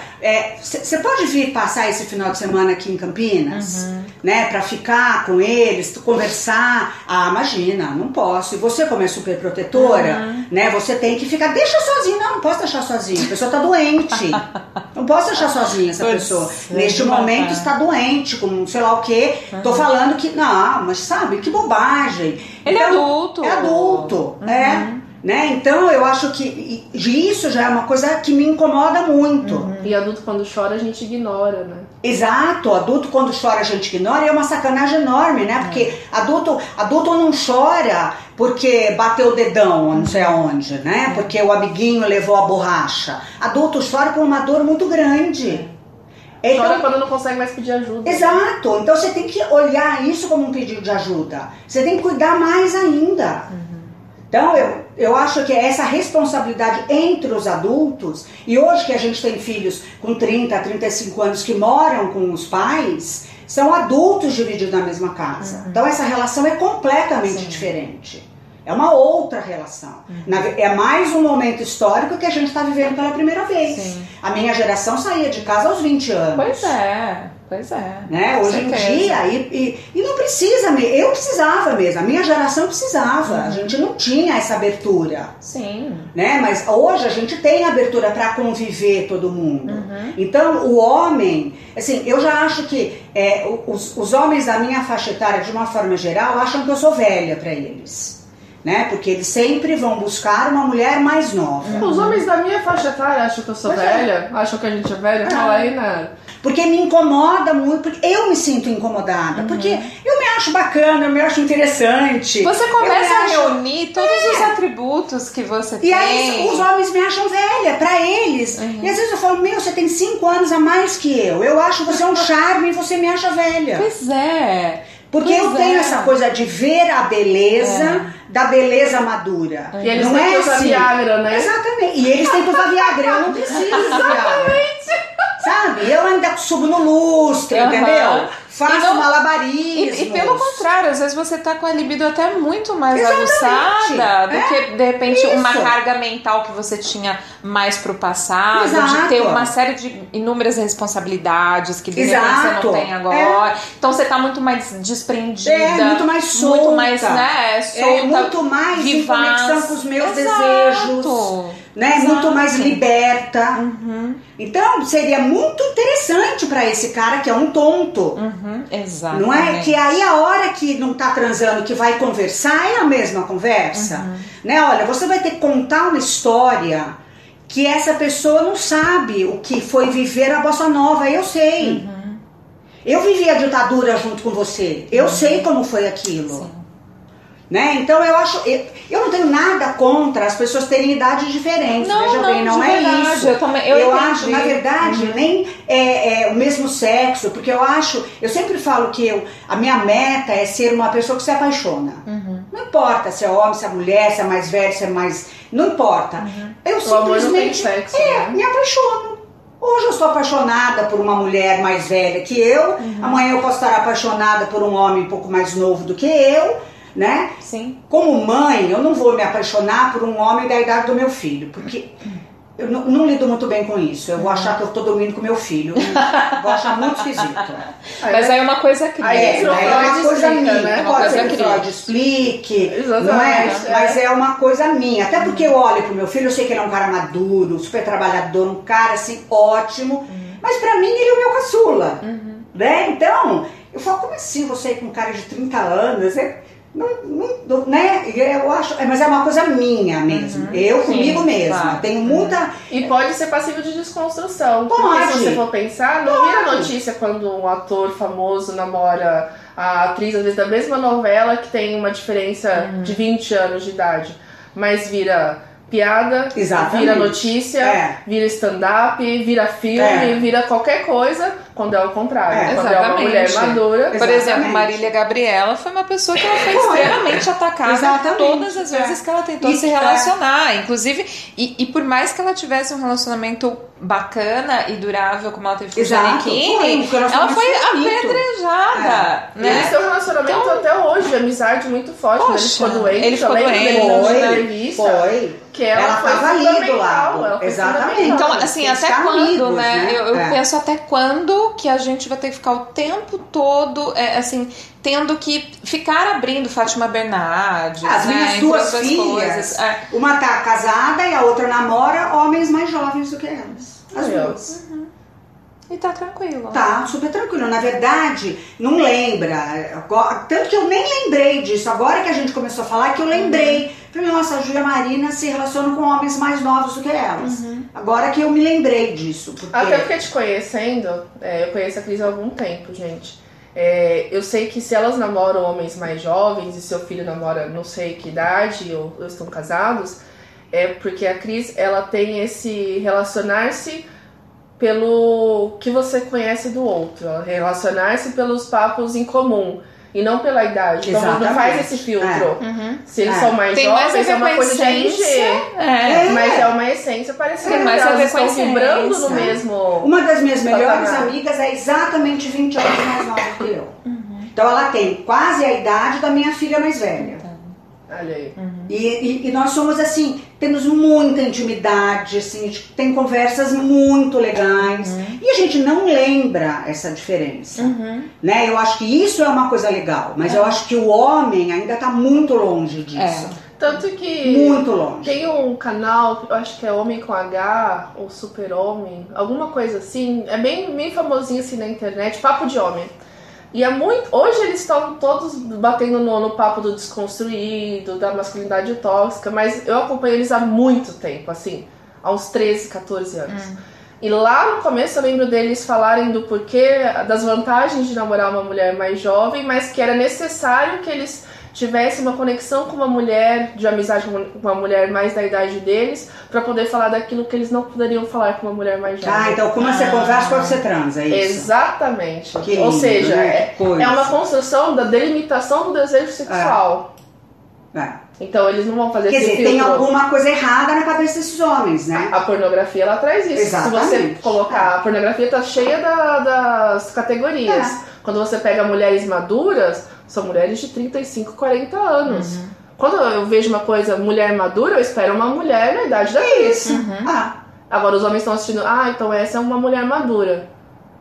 você pode vir passar esse final de semana aqui em Campinas, né, para ficar com eles, conversar. Ah, imagina, não posso. E você como é super protetora, né, você tem que ficar, deixa sozinho, não, não posso deixar sozinho. A pessoa tá doente. não posso deixar sozinha essa pessoa. é Neste momento está doente, com sei lá o quê. Tô falando que não, mas sabe, que bobagem. Ele é adulto. É adulto, é. Né? Então eu acho que isso já é uma coisa que me incomoda muito. E adulto quando chora a gente ignora, né? Exato, adulto quando chora a gente ignora e é uma sacanagem enorme, né? Porque adulto, adulto não chora porque bateu o dedão, não sei aonde, né? Porque o amiguinho levou a borracha. Adulto chora por uma dor muito grande. Então- Chora quando não consegue mais pedir ajuda. Exato. Então você tem que olhar isso como um pedido de ajuda. Você tem que cuidar mais ainda. Então eu, eu acho que essa responsabilidade entre os adultos, e hoje que a gente tem filhos com 30, 35 anos que moram com os pais, são adultos divididos na mesma casa. Então essa relação é completamente Sim. diferente. É uma outra relação. Ve- é mais um momento histórico que a gente está vivendo pela primeira vez. Sim. A minha geração saía de casa aos 20 anos Pois é, pois é. né? Hoje em dia, e, e, e não precisa mesmo. Eu precisava mesmo, a minha geração precisava. Uhum. A gente não tinha essa abertura, Sim. né? Mas hoje a gente tem abertura para conviver todo mundo. Uhum. Então, o homem, assim, eu já acho que é, os, os homens da minha faixa etária, de uma forma geral, acham que eu sou velha para eles. Né? Porque eles sempre vão buscar uma mulher mais nova. Os homens da minha faixa etária acham que eu sou Pois é. velha, acham que a gente é velha. Fala aí, né? Porque me incomoda muito, porque eu me sinto incomodada. Porque eu me acho bacana, eu me acho interessante. Você Eu começa me a acho- reunir todos os atributos que você E tem. aí os homens me acham velha, pra eles. Uhum. E às vezes eu falo, meu, você tem cinco anos a mais que eu. Eu acho você um charme e você me acha velha. Pois é. Porque eu pois tenho é. essa coisa de ver a beleza da beleza madura. E eles não têm é que usar assim. Viagra, né? Exatamente. E eles têm que usar Viagra. Eu não preciso Viagra. Sabe? Eu ainda subo no lustre, Aham. entendeu? Faço não- malabarismo. E, e pelo contrário, às vezes você tá com a libido até muito mais Exatamente. aguçada do É, que, de repente, isso. uma carga mental que você tinha mais pro passado, de Exato. ter uma série de inúmeras responsabilidades que de repente você não tem agora. Então você tá muito mais desprendida. É, muito mais solta. Muito mais, né, solta. É muito mais em vivaz. conexão com os meus Exato. desejos. Né? Exato. Muito mais liberta. Uhum, Então seria muito interessante pra esse cara que é um tonto. uhum, exato. Não é? Que aí a hora que não tá transando, que vai conversar, é a mesma conversa. Uhum. Né? Olha, você vai ter que contar uma história que essa pessoa não sabe o que foi viver a bossa nova. Eu sei. Uhum. Eu vivi a ditadura junto com você. Eu sei como foi aquilo. Sim. Né? Então eu acho. Eu, eu não tenho nada contra as pessoas terem idades diferentes. Não, Veja não, bem, não de é verdade, isso. eu também- eu entendi. acho, na verdade, Uhum. nem é, é o mesmo sexo, porque eu acho. Eu sempre falo que eu, a minha meta é ser uma pessoa que se apaixona. Uhum. Não importa se é homem, se é mulher, se é mais velho, se é mais. Não importa. Eu O amor não tem simplesmente sexo, é, né? me apaixono. Hoje eu estou apaixonada por uma mulher mais velha que eu, Uhum. amanhã eu posso estar apaixonada por um homem um pouco mais novo do que eu, né? Sim. Como mãe, eu não vou me apaixonar por um homem da idade do meu filho, porque eu não, não lido muito bem com isso. Eu vou achar que eu estou dormindo com meu filho. Vou achar muito esquisito. Mas aí é uma coisa que. Aí É, daí é uma coisa explica, minha. né? Uma Pode coisa ser que. Freud explique, Exatamente, não é? é. Mas é uma coisa minha. Até porque eu olho pro meu filho, eu sei que ele é um cara maduro, super trabalhador, um cara assim ótimo. Mas pra mim ele é o meu caçula, né? Então, eu falo, como assim você com um cara de 30 anos? É, não, né? Eu acho, é, mas é uma coisa minha mesmo. Eu Sim, comigo mesma. claro. Tenho muita. E pode ser passivo de desconstrução. Pode. se você for pensar, não vira Pode. notícia quando um ator famoso namora a atriz, às vezes, da mesma novela que tem uma diferença Uhum. de 20 anos de idade. Mas vira piada, Exatamente. vira notícia, É. vira stand-up, vira filme, É. vira qualquer coisa quando é o contrário. É, quando é uma mulher exatamente. madura. Por Exatamente. exemplo, Marília Gabriela foi uma pessoa que ela foi extremamente atacada Exatamente, todas as vezes é. que ela tentou E- se relacionar. Inclusive, e, e por mais que ela tivesse um relacionamento bacana e durável, como ela teve com o Exato. Foi, Giannichini, porque ela foi apedrejada. E eles Né? têm um relacionamento Então- até hoje, de amizade muito forte. né? ele Poxa, ficou doente, ele ficou doente. Foi, entrevista. foi. Que ela, Ela foi tava ali do lado. Exatamente. Então, Tem assim, que até quando, amigos, né? né? Eu, eu É. penso até quando que a gente vai ter que ficar o tempo todo, é, assim, tendo que ficar abrindo Fátima Bernardes, As né? minhas duas filhas. É. uma tá casada e a outra namora homens mais jovens do que elas. As ó. duas. E tá tranquilo. Tá, super tranquilo. Na verdade, não lembra. Agora- Tanto que eu nem lembrei disso. Agora que a gente começou a falar, que eu lembrei. Falei, nossa, a Júlia Marina se relaciona com homens mais novos do que elas. Agora que eu me lembrei disso. Porque... Até porque te conhecendo, é, eu conheço a Cris há algum tempo, gente. É, eu sei que se elas namoram homens mais jovens e seu filho namora não sei que idade ou, ou estão casados, é porque a Cris ela tem esse relacionar-se pelo que você conhece do outro, ela relacionar-se pelos papos em comum e não pela idade. Então não Exatamente. faz esse filtro. Uhum. Se eles É. são mais Tem mais jovens, ver é uma coisa de essência. RG. É. Mas é uma essência parecida. Tem mais a elas estão vibrando no mesmo. Uma das minhas melhores Patamar. amigas é exatamente 20 anos mais nova que eu. Então ela tem quase a idade da minha filha mais velha. Olha aí. E, e- e nós somos assim, temos muita intimidade, assim, a gente tem conversas muito legais. E a gente não lembra essa diferença. Né? Eu acho que isso é uma coisa legal, mas eu acho que o homem ainda está muito longe disso. Tanto que Muito longe. tem um canal, eu acho que é Homem com H, ou Super Homem, alguma coisa assim. É bem, bem famosinho assim na internet, Papo de Homem. E é muito. Hoje eles estão todos batendo no, no papo do desconstruído, da masculinidade tóxica, mas eu acompanho eles há muito tempo, assim, há uns 13, 14 anos. E lá no começo eu lembro deles falarem do porquê, das vantagens de namorar uma mulher mais jovem, mas que era necessário que eles tivessem uma conexão com uma mulher, de amizade com uma mulher mais da idade deles, pra poder falar daquilo que eles não poderiam falar com uma mulher mais jovem. Ah, então como você conversa, quando você transa, é isso? Exatamente. Que Ou lindo, seja, né? é, é uma construção da delimitação do desejo sexual. É. Então eles não vão fazer Quer esse dizer, tem filtro. alguma coisa errada na cabeça desses homens, né? A pornografia ela traz isso. Se você Exatamente. colocar, a pornografia tá cheia da- das categorias. É. Quando você pega mulheres maduras, são mulheres de 35, 40 anos. Quando eu vejo uma coisa, mulher madura, eu espero uma mulher na idade da Cris. Ah, Agora os homens estão assistindo, ah, então essa é uma mulher madura.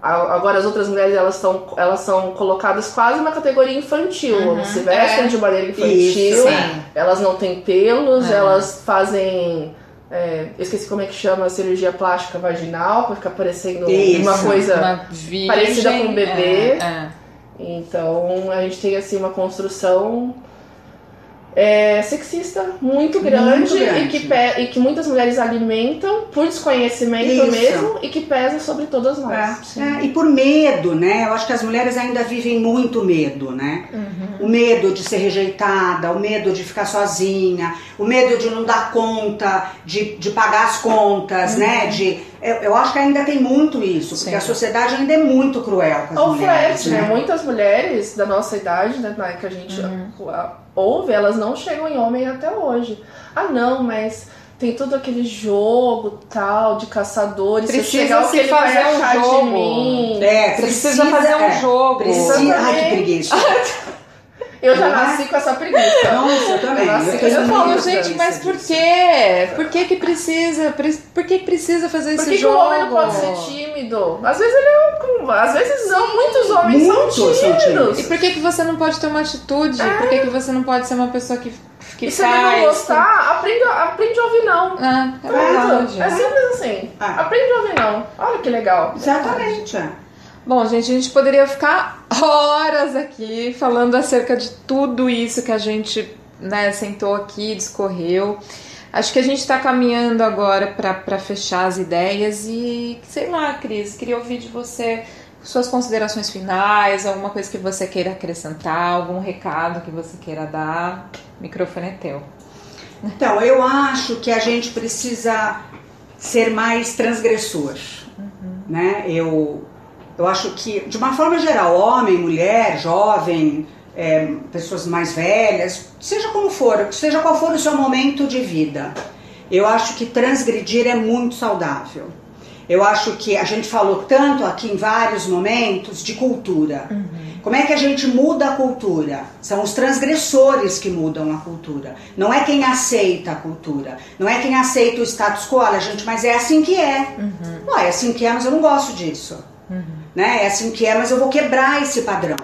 A- Agora as outras mulheres elas estão elas são colocadas quase na categoria infantil. Elas se vestem É. de maneira infantil, Isso, elas não têm pelos, É. elas fazem. é, eu esqueci como é que chama cirurgia plástica vaginal, pra ficar parecendo Isso. uma coisa. Uma virgem, parecida com um bebê. É, é. Então a gente tem assim uma construção é, sexista muito grande, Muito grande. E, que e que muitas mulheres alimentam por desconhecimento Isso. mesmo e que pesa sobre todas nós. É, é, e por medo, né? Eu acho que as mulheres ainda vivem muito medo, né? O medo de ser rejeitada, o medo de ficar sozinha, o medo de não dar conta, de, de pagar as contas, né? De, eu, eu acho que ainda tem muito isso, porque Sim. a sociedade ainda é muito cruel com as Ou mulheres. flerte, né? Muitas mulheres da nossa idade, né, que a gente a- ouve, elas não chegam em homem até hoje. Ah, não, mas tem todo aquele jogo tal de caçadores. Precisa chegar, o que se fazer um jogo. mim? É, Precisa, fazer um é. jogo. Precisa, ai, que preguiça. Eu já é? nasci com essa preguiça. Nossa, eu também. Eu tenho Eu falo, gente, mas por quê? Por que que precisa? Pre- Por que que precisa fazer Por esse que, que o jogo? homem não pode ser tímido? Às vezes ele é um. Às vezes não, muitos homens Muitos são são tímidos. tímidos. E por que que você não pode ter uma atitude? Por que que você não pode ser uma pessoa que, que E se ele não gostar, aprende, a- aprende a ouvir não. Ah, é verdade. É simples assim. Ah. Aprende a ouvir não. Olha que legal. Exatamente. é. Bom, gente, a gente poderia ficar horas aqui falando acerca de tudo isso que a gente né, sentou aqui, discorreu. Acho que a gente está caminhando agora para fechar as ideias e, sei lá, Cris, queria ouvir de você suas considerações finais, alguma coisa que você queira acrescentar, algum recado que você queira dar. O microfone é teu. Então, eu acho que a gente precisa ser mais transgressor, né? Eu Eu acho que, de uma forma geral, homem, mulher, jovem, é, pessoas mais velhas, seja como for, seja qual for o seu momento de vida, eu acho que transgredir é muito saudável. Eu acho que a gente falou tanto aqui em vários momentos de cultura. Uhum. Como é que a gente muda a cultura? São os transgressores que mudam a cultura. Não é quem aceita a cultura. Não é quem aceita o status quo. Olha, gente, mas é assim que é. Uhum. Não, é assim que é, mas eu não gosto disso. Uhum. Né? É assim que é, mas eu vou quebrar esse padrão.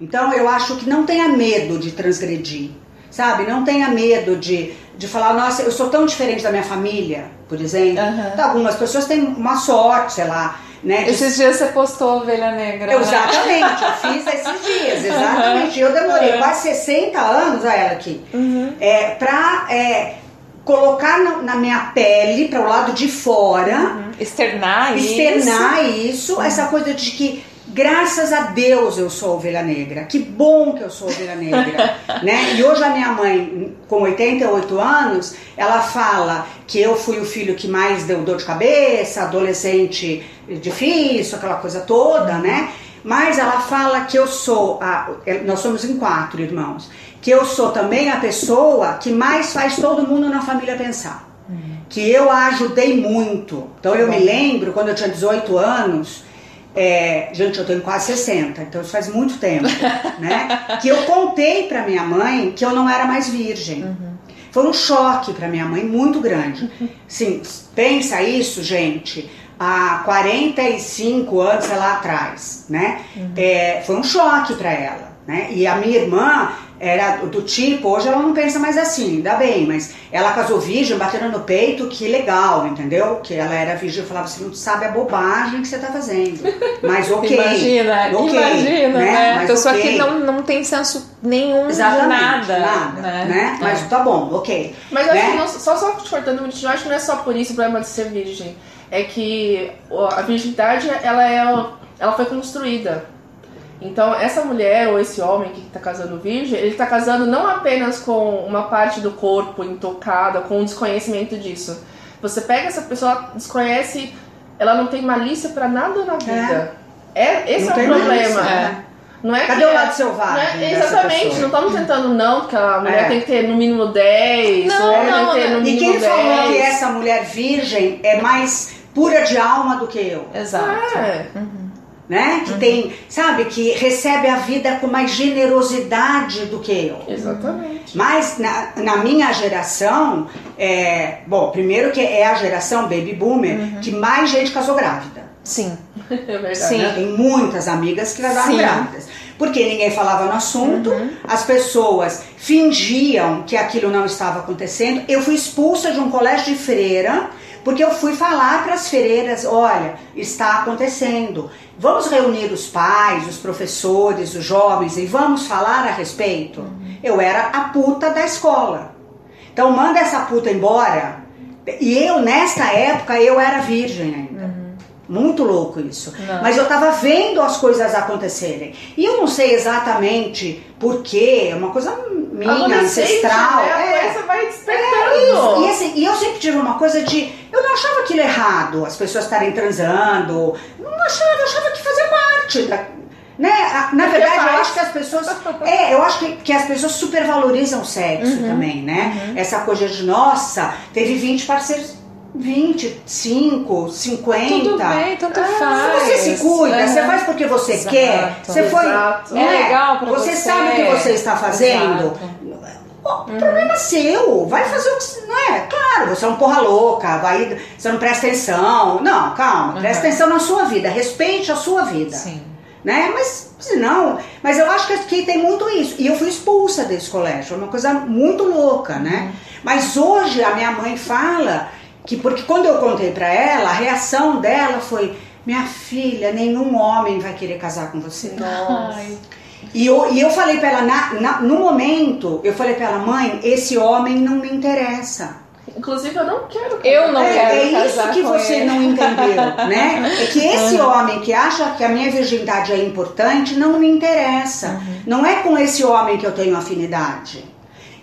Então eu acho que não tenha medo de transgredir. Sabe? Não tenha medo de, de falar, nossa, eu sou tão diferente da minha família, por exemplo. Então, algumas pessoas têm uma sorte, sei lá né? Esses dias você postou Ovelha Negra. Exatamente, né? eu fiz esses dias, exatamente. Uhum. Eu demorei uhum. quase 60 anos a ela aqui. Uhum. É, pra é, colocar na, na, minha pele, para o lado de fora. Uhum. Externar, externar isso. isso essa coisa de que Graças a Deus eu sou ovelha negra. Que bom que eu sou ovelha negra, né? E hoje a minha mãe, com 88 anos, ela fala que eu fui o filho que mais deu dor de cabeça, adolescente difícil, aquela coisa toda, né? Mas ela fala que eu sou, a, nós somos em quatro irmãos, que eu sou também a pessoa que mais faz todo mundo na família pensar. Que eu a ajudei muito. Então eu me lembro, quando eu tinha 18 anos, é, gente, eu tenho quase 60, então isso faz muito tempo, né? Que eu contei para minha mãe que eu não era mais virgem. Uhum. Foi um choque para minha mãe muito grande. Sim, pensa isso, gente, há 45 anos, sei lá atrás, né? Uhum. É, foi um choque para ela, né? E a minha irmã era do tipo, hoje ela não pensa mais assim, ainda bem, mas ela casou virgem, batendo no peito, que legal, entendeu? Que ela era virgem, eu falava, você não sabe a bobagem que você tá fazendo. Mas ok. imagina, okay, imagina, né? né? Mas Pessoa okay. que não, não tem senso nenhum Exatamente, de nada. nada né? né? É. Mas tá bom, ok. Mas eu né? acho que não, só, só te cortando um minutinho, eu acho que não é só por isso o problema de ser virgem. É que a virgindade, ela, é, ela foi construída então, essa mulher ou esse homem que está casando virgem, ele está casando não apenas com uma parte do corpo intocada, com um desconhecimento disso. Você pega essa pessoa, desconhece, ela não tem malícia para nada na vida. É, é esse não é o problema. Malícia, é. Não é Cadê o lado selvagem? Não é, exatamente, não estamos tentando não, porque a mulher é. tem que ter no mínimo 10, não, o homem não, tem que ter no mínimo 10. E quem 10. falou que essa mulher virgem é mais pura de alma do que eu? Exato. É. Uhum né? Que uhum. tem, sabe, que recebe a vida com mais generosidade do que eu. Exatamente. Mas na, na minha geração, é, bom, primeiro que é a geração baby boomer uhum. que mais gente casou grávida. Sim. É verdade. Sim. Né? Tem muitas amigas que casaram grávidas. Porque ninguém falava no assunto, uhum. as pessoas fingiam que aquilo não estava acontecendo. Eu fui expulsa de um colégio de freira porque eu fui falar para as freiras, olha, está acontecendo. Vamos reunir os pais, os professores, os jovens e vamos falar a respeito. Uhum. Eu era a puta da escola. Então manda essa puta embora. E eu nesta época eu era virgem ainda. Uhum. Muito louco isso. Não. Mas eu tava vendo as coisas acontecerem. E eu não sei exatamente porquê, é uma coisa minha, ancestral. Né? A é, vai despertando. É e, assim, e eu sempre tive uma coisa de. Eu não achava aquilo errado, as pessoas estarem transando. Não achava, eu achava que fazia parte da, né? Na verdade, eu acho que as pessoas. É, eu acho que, que as pessoas supervalorizam o sexo uhum, também, né? Uhum. Essa coisa de, nossa, teve 20 parceiros 25, 50. Tudo bem, tanto ah, faz. Você se cuida, você faz porque você Exato. quer. Você foi. Exato. É, é legal pra você. Você sabe o que você está fazendo. O uhum. problema é seu, vai fazer o que não é. Claro, você é um porra louca, vai, você não presta atenção. Não, calma, uhum. presta atenção na sua vida, respeite a sua vida. Sim. Né? Mas se não, mas eu acho que aqui tem muito isso. E eu fui expulsa desse colégio, é uma coisa muito louca, né? Uhum. Mas hoje a minha mãe fala que porque quando eu contei para ela, a reação dela foi: minha filha, nenhum homem vai querer casar com você. Nossa. E eu, e eu falei para ela, na, na, no momento, eu falei para ela, mãe, esse homem não me interessa. Inclusive, eu não quero casar. Eu não é, quero É casar isso que você ele. não entendeu, né? É que esse uhum. homem que acha que a minha virgindade é importante não me interessa. Uhum. Não é com esse homem que eu tenho afinidade.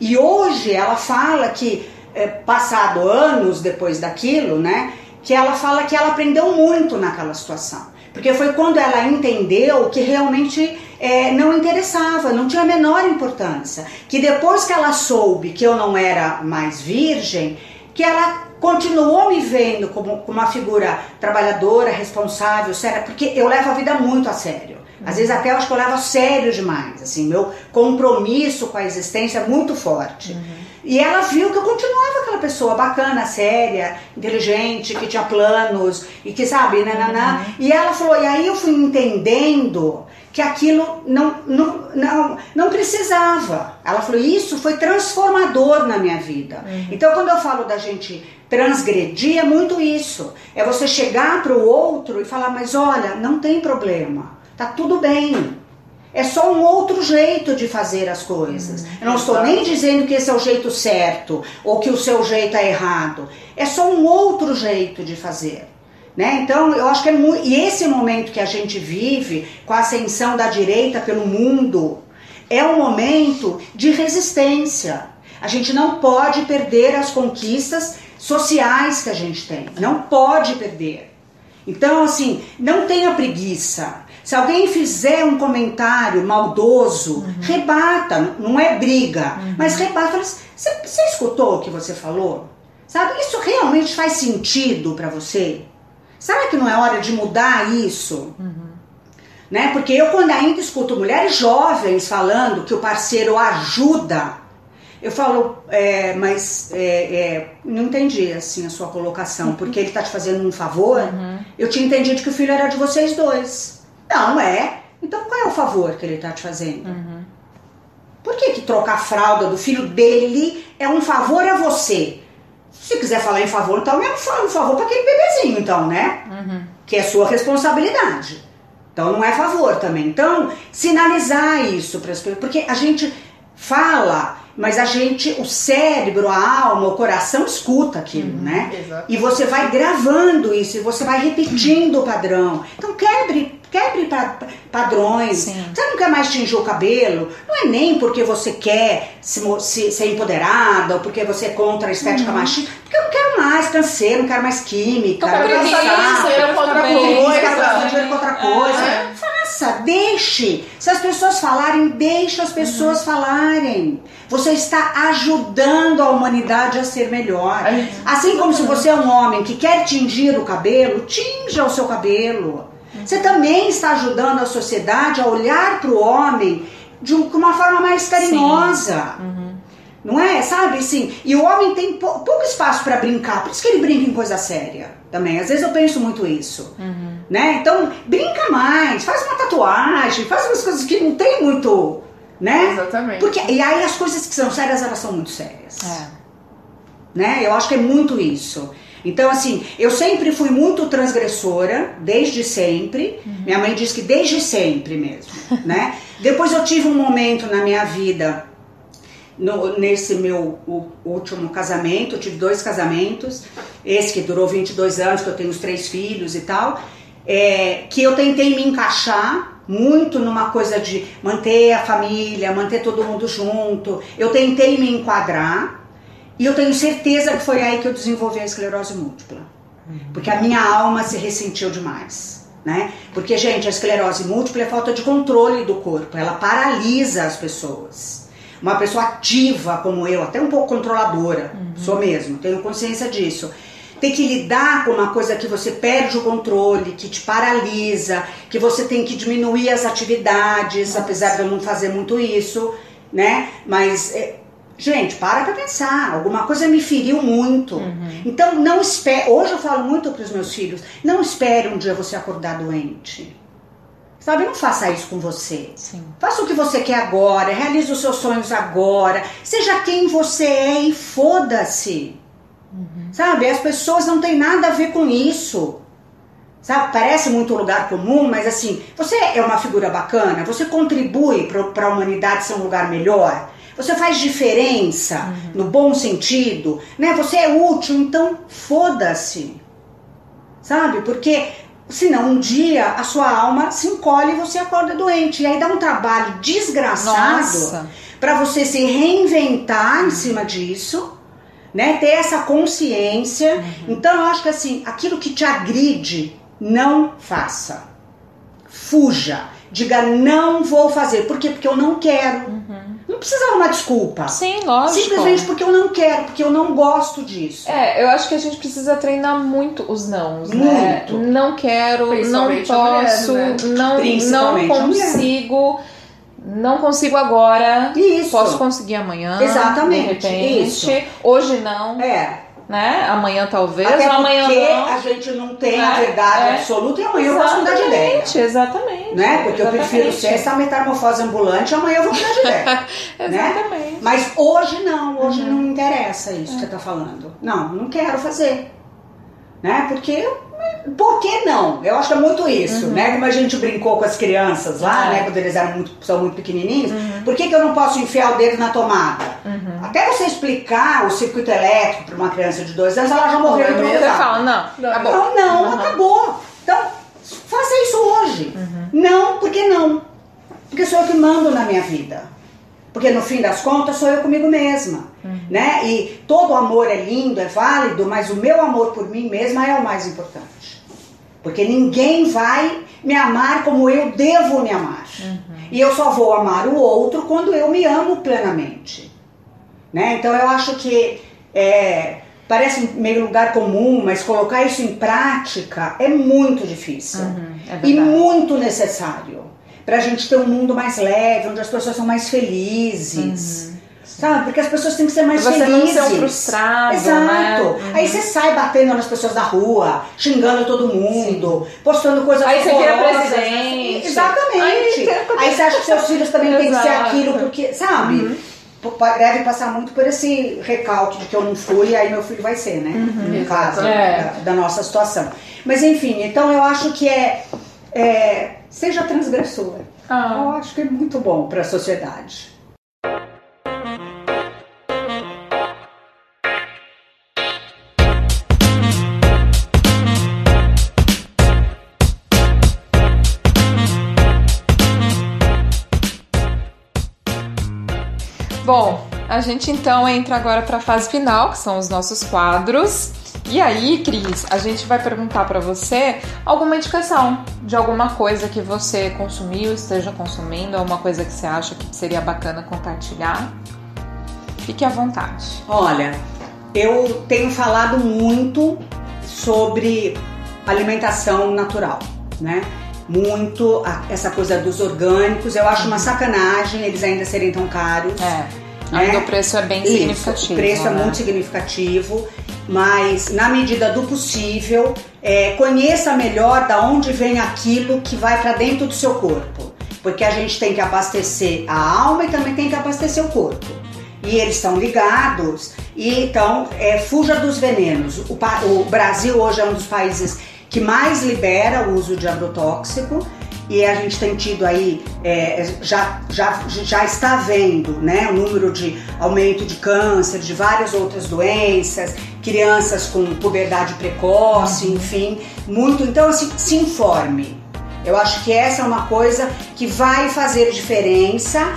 E hoje ela fala que é, passado anos depois daquilo, né? Que ela fala que ela aprendeu muito naquela situação. Porque foi quando ela entendeu que realmente é, não interessava, não tinha a menor importância. Que depois que ela soube que eu não era mais virgem, que ela continuou me vendo como, como uma figura trabalhadora, responsável, séria, porque eu levo a vida muito a sério. Às vezes até eu acho que eu levo a sério demais, assim, meu compromisso com a existência é muito forte. Uhum. E ela viu que eu continuava aquela pessoa bacana, séria, inteligente, que tinha planos e que sabe, nananá. Uhum. E ela falou, e aí eu fui entendendo que aquilo não, não, não, não precisava. Ela falou, isso foi transformador na minha vida. Uhum. Então quando eu falo da gente transgredir, é muito isso. É você chegar para o outro e falar, mas olha, não tem problema, tá tudo bem. É só um outro jeito de fazer as coisas. Uhum, eu não estou nem dizendo que esse é o jeito certo ou que o seu jeito é errado. É só um outro jeito de fazer. Né? Então, eu acho que é muito. E esse momento que a gente vive, com a ascensão da direita pelo mundo, é um momento de resistência. A gente não pode perder as conquistas sociais que a gente tem. Não pode perder. Então, assim, não tenha preguiça. Se alguém fizer um comentário maldoso, uhum. rebata, não é briga, uhum. mas rebata. Você, você escutou o que você falou? Sabe? Isso realmente faz sentido para você? Será que não é hora de mudar isso? Uhum. Né? Porque eu, quando ainda escuto mulheres jovens falando que o parceiro ajuda, eu falo, é, mas é, é, não entendi assim a sua colocação, porque ele está te fazendo um favor. Uhum. Eu tinha entendido que o filho era de vocês dois. Não, é. Então qual é o favor que ele está te fazendo? Uhum. Por que, que trocar a fralda do filho dele é um favor a você? Se quiser falar em favor, então falo um favor para aquele bebezinho, então, né? Uhum. Que é sua responsabilidade. Então não é favor também. Então, sinalizar isso para as pessoas, porque a gente fala, mas a gente, o cérebro, a alma, o coração escuta aquilo, uhum, né? Exatamente. E você vai gravando isso, e você vai repetindo o padrão. Então quebre Quebre pa padrões. Sim. Você não quer mais tingir o cabelo? Não é nem porque você quer se, se, ser empoderada ou porque você é contra a estética uhum. machista. Porque eu não quero mais cansei, não quero mais química. Eu quero gastar dinheiro com outra coisa. Quero gastar dinheiro com outra coisa. É. Faça, deixe. Se as pessoas falarem, deixe as pessoas uhum. falarem. Você está ajudando a humanidade a ser melhor. Assim como se você é um homem que quer tingir o cabelo, tinja o seu cabelo. Você também está ajudando a sociedade a olhar para o homem de uma forma mais carinhosa. Uhum. Não é? Sabe assim? E o homem tem pouco espaço para brincar, por isso que ele brinca em coisa séria também. Às vezes eu penso muito isso. Uhum. Né? Então, brinca mais, faz uma tatuagem, faz umas coisas que não tem muito. Né? Exatamente. Porque, e aí as coisas que são sérias, elas são muito sérias. É. Né? Eu acho que é muito isso. Então, assim, eu sempre fui muito transgressora, desde sempre. Uhum. Minha mãe diz que desde sempre mesmo, né? Depois eu tive um momento na minha vida, no, nesse meu último casamento, eu tive dois casamentos, esse que durou 22 anos, que eu tenho os três filhos e tal, é, que eu tentei me encaixar muito numa coisa de manter a família, manter todo mundo junto. Eu tentei me enquadrar, e eu tenho certeza que foi aí que eu desenvolvi a esclerose múltipla. Porque a minha alma se ressentiu demais. Né? Porque, gente, a esclerose múltipla é falta de controle do corpo, ela paralisa as pessoas. Uma pessoa ativa como eu, até um pouco controladora, uhum. sou mesmo, tenho consciência disso. Tem que lidar com uma coisa que você perde o controle, que te paralisa, que você tem que diminuir as atividades, Nossa. apesar de eu não fazer muito isso, né? Mas é, Gente, para pra pensar. Alguma coisa me feriu muito. Uhum. Então, não espere. Hoje eu falo muito para os meus filhos: não espere um dia você acordar doente. Sabe, não faça isso com você. Sim. Faça o que você quer agora, realize os seus sonhos agora. Seja quem você é e foda-se. Uhum. Sabe, as pessoas não têm nada a ver com isso. Sabe, parece muito um lugar comum, mas assim, você é uma figura bacana, você contribui para a humanidade ser um lugar melhor. Você faz diferença uhum. no bom sentido, né? Você é útil, então foda-se. Sabe? Porque senão um dia a sua alma se encolhe e você acorda doente. E aí dá um trabalho desgraçado para você se reinventar em cima disso, né? Ter essa consciência. Uhum. Então eu acho que assim, aquilo que te agride, não faça. fuja. Diga, não vou fazer. Por quê? Porque eu não quero. Uhum. Não precisa dar uma desculpa. Sim, lógico. Simplesmente porque eu não quero, porque eu não gosto disso. É, eu acho que a gente precisa treinar muito os nãos, Muito. né? Não quero, não a mulher, posso, né? não, não consigo, não consigo agora. Isso. Posso conseguir amanhã. Exatamente, De repente. isso. Hoje não, É. né? Amanhã talvez, Até amanhã porque não. a gente não tem a É, verdade é. absoluta e amanhã eu posso mudar de ideia. Exatamente, exatamente. Né? Porque eu prefiro Exatamente. ser essa metamorfose ambulante e amanhã eu vou mudar de ideia. né? Exatamente. Mas hoje não, hoje Uhum. não me interessa isso que você está falando. Não, não quero fazer. Né? Porque. Por que não? Eu acho que é muito isso, né? Como a gente brincou com as crianças lá, Uhum. É. né? Quando eles eram muito, são muito pequenininhos. Por que, que eu não posso enfiar o dedo na tomada? Uhum. Até você explicar o circuito elétrico para uma criança de dois anos, ela já morreu Não é mesmo? Você hidroforada. fala, não, acabou. Não, não, Uhum. acabou. Então, faça isso hoje. Não, porque não? Porque sou eu que mando na minha vida. Porque no fim das contas sou eu comigo mesma, né? E todo amor é lindo, é válido, mas o meu amor por mim mesma é o mais importante. Porque ninguém vai me amar como eu devo me amar. E eu só vou amar o outro quando eu me amo plenamente. Né? Então eu acho que é, parece meio lugar comum, mas colocar isso em prática é muito difícil Uhum, é e muito necessário para a gente ter um mundo mais leve, onde as pessoas são mais felizes. Sabe? Porque as pessoas têm que ser mais Uhum. Você não felizes. ser um frustrado, Exato. né? Uhum. Aí você sai batendo nas pessoas da rua, xingando todo mundo, postando coisas Aí você vira presidente. Exatamente. Aí Aí, você acha que seus filhos também têm que ser aquilo, porque, sabe? Uhum. Deve passar muito por esse recalque de que eu não fui, aí meu filho vai ser, né? No caso É. da, da nossa situação. Mas enfim, então eu acho que é, é seja transgressor. Ah. Eu acho que é muito bom para a sociedade. Bom, a gente então entra agora para a fase final, que são os nossos quadros. E aí, Cris, a gente vai perguntar para você alguma indicação de alguma coisa que você consumiu, esteja consumindo, alguma coisa que você acha que seria bacana compartilhar. Fique à vontade. Olha, eu tenho falado muito sobre alimentação natural, né? Muito a- essa coisa dos orgânicos. Eu acho uma sacanagem eles ainda serem tão caros. É. Né? Ainda o preço é bem Isso, significativo. O preço é né? muito significativo, mas na medida do possível, é, conheça melhor da onde vem aquilo que vai para dentro do seu corpo. Porque a gente tem que abastecer a alma e também tem que abastecer o corpo. E eles estão ligados, e então é, fuja dos venenos. O, o Brasil hoje é um dos países que mais libera o uso de agrotóxico e a gente tem tido aí, é, já, já, já está vendo né, o número de aumento de câncer, de várias outras doenças, crianças com puberdade precoce, enfim, muito. Então, assim, se informe. Eu acho que essa é uma coisa que vai fazer diferença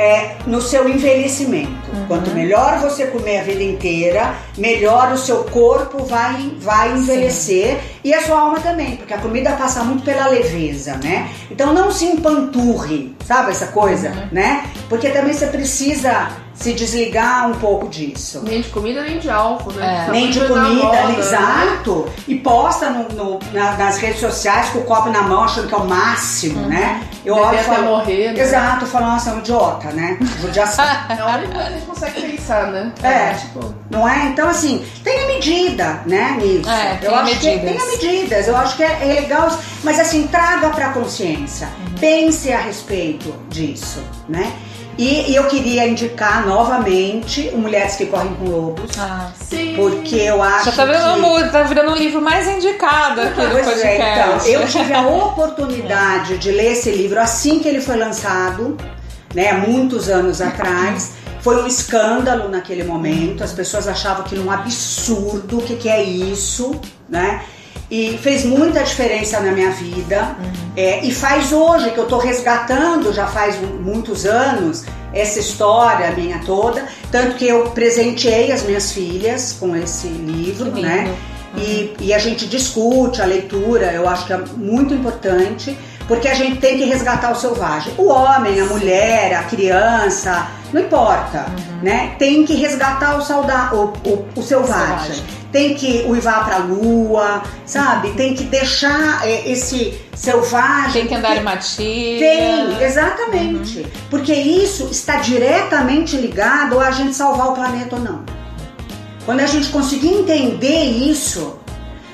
é, no seu envelhecimento. Quanto melhor você comer a vida inteira, melhor o seu corpo vai, vai envelhecer e a sua alma também, porque a comida passa muito pela leveza, né? Então não se empanturre, sabe essa coisa, né? Porque também você precisa se desligar um pouco disso. Nem de comida, nem de álcool, né? É. Nem de na comida, moda, né? exato. E posta no- no- na- nas redes sociais com o copo na mão, achando que é o máximo, né? Eu Beber olho até falo, morrer, né? Exato, falo, nossa, é um idiota, né? Judiação. É a única coisa que a gente consegue pensar, né? É. Tipo, Não é? Então, assim, tenha medida, né, nisso. É, eu acho que medidas. tenha medidas. Eu acho que é, é legal, mas assim, traga pra consciência. Uhum. Pense a respeito disso, né? E, e eu queria indicar novamente Mulheres que Correm com Lobos, Ah, sim. porque eu acho já tá virando, que... tá virando um livro mais indicado aqui do Pois podcast. é, então, eu tive a oportunidade de ler esse livro assim que ele foi lançado, né, muitos anos atrás. Foi um escândalo naquele momento, as pessoas achavam aquilo um absurdo, o que, que é isso, né? E fez muita diferença na minha vida. É, e faz hoje, que eu tô resgatando, já faz muitos anos, essa história minha toda. Tanto que eu presenteei as minhas filhas com esse livro, né? E, e a gente discute a leitura, eu acho que é muito importante, Porque a gente tem que resgatar o selvagem. O homem, a mulher, a criança, não importa, uhum. né? Tem que resgatar o, sauda o, o, o selvagem. selvagem. Tem que uivar pra lua, sabe? Tem que deixar é, esse selvagem. Tem que andar em matilha. Tem, exatamente. Uhum. Porque isso está diretamente ligado a gente salvar o planeta ou não. Quando a gente conseguir entender isso,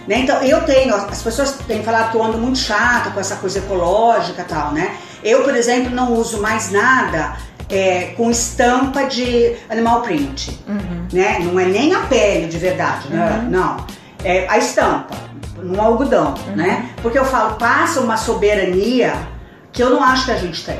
né? Então, eu tenho, as pessoas têm falado que eu ando muito chata com essa coisa ecológica e tal, né? Eu, por exemplo, não uso mais nada é, com estampa de animal print, uhum. né? Não é nem a pele de verdade, né? Uhum. Não. É a estampa, no algodão, uhum. né? Porque eu falo, passa uma soberania que eu não acho que a gente tem.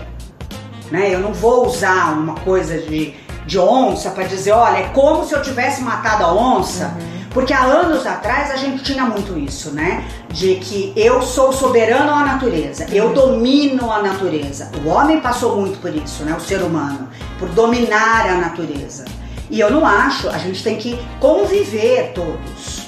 Né? Eu não vou usar uma coisa de, de onça para dizer, olha, é como se eu tivesse matado a onça. Porque há anos atrás a gente tinha muito isso, né? De que eu sou soberano à natureza, eu domino a natureza. O homem passou muito por isso, né? O ser humano, por dominar a natureza. E eu não acho, a gente tem que conviver todos.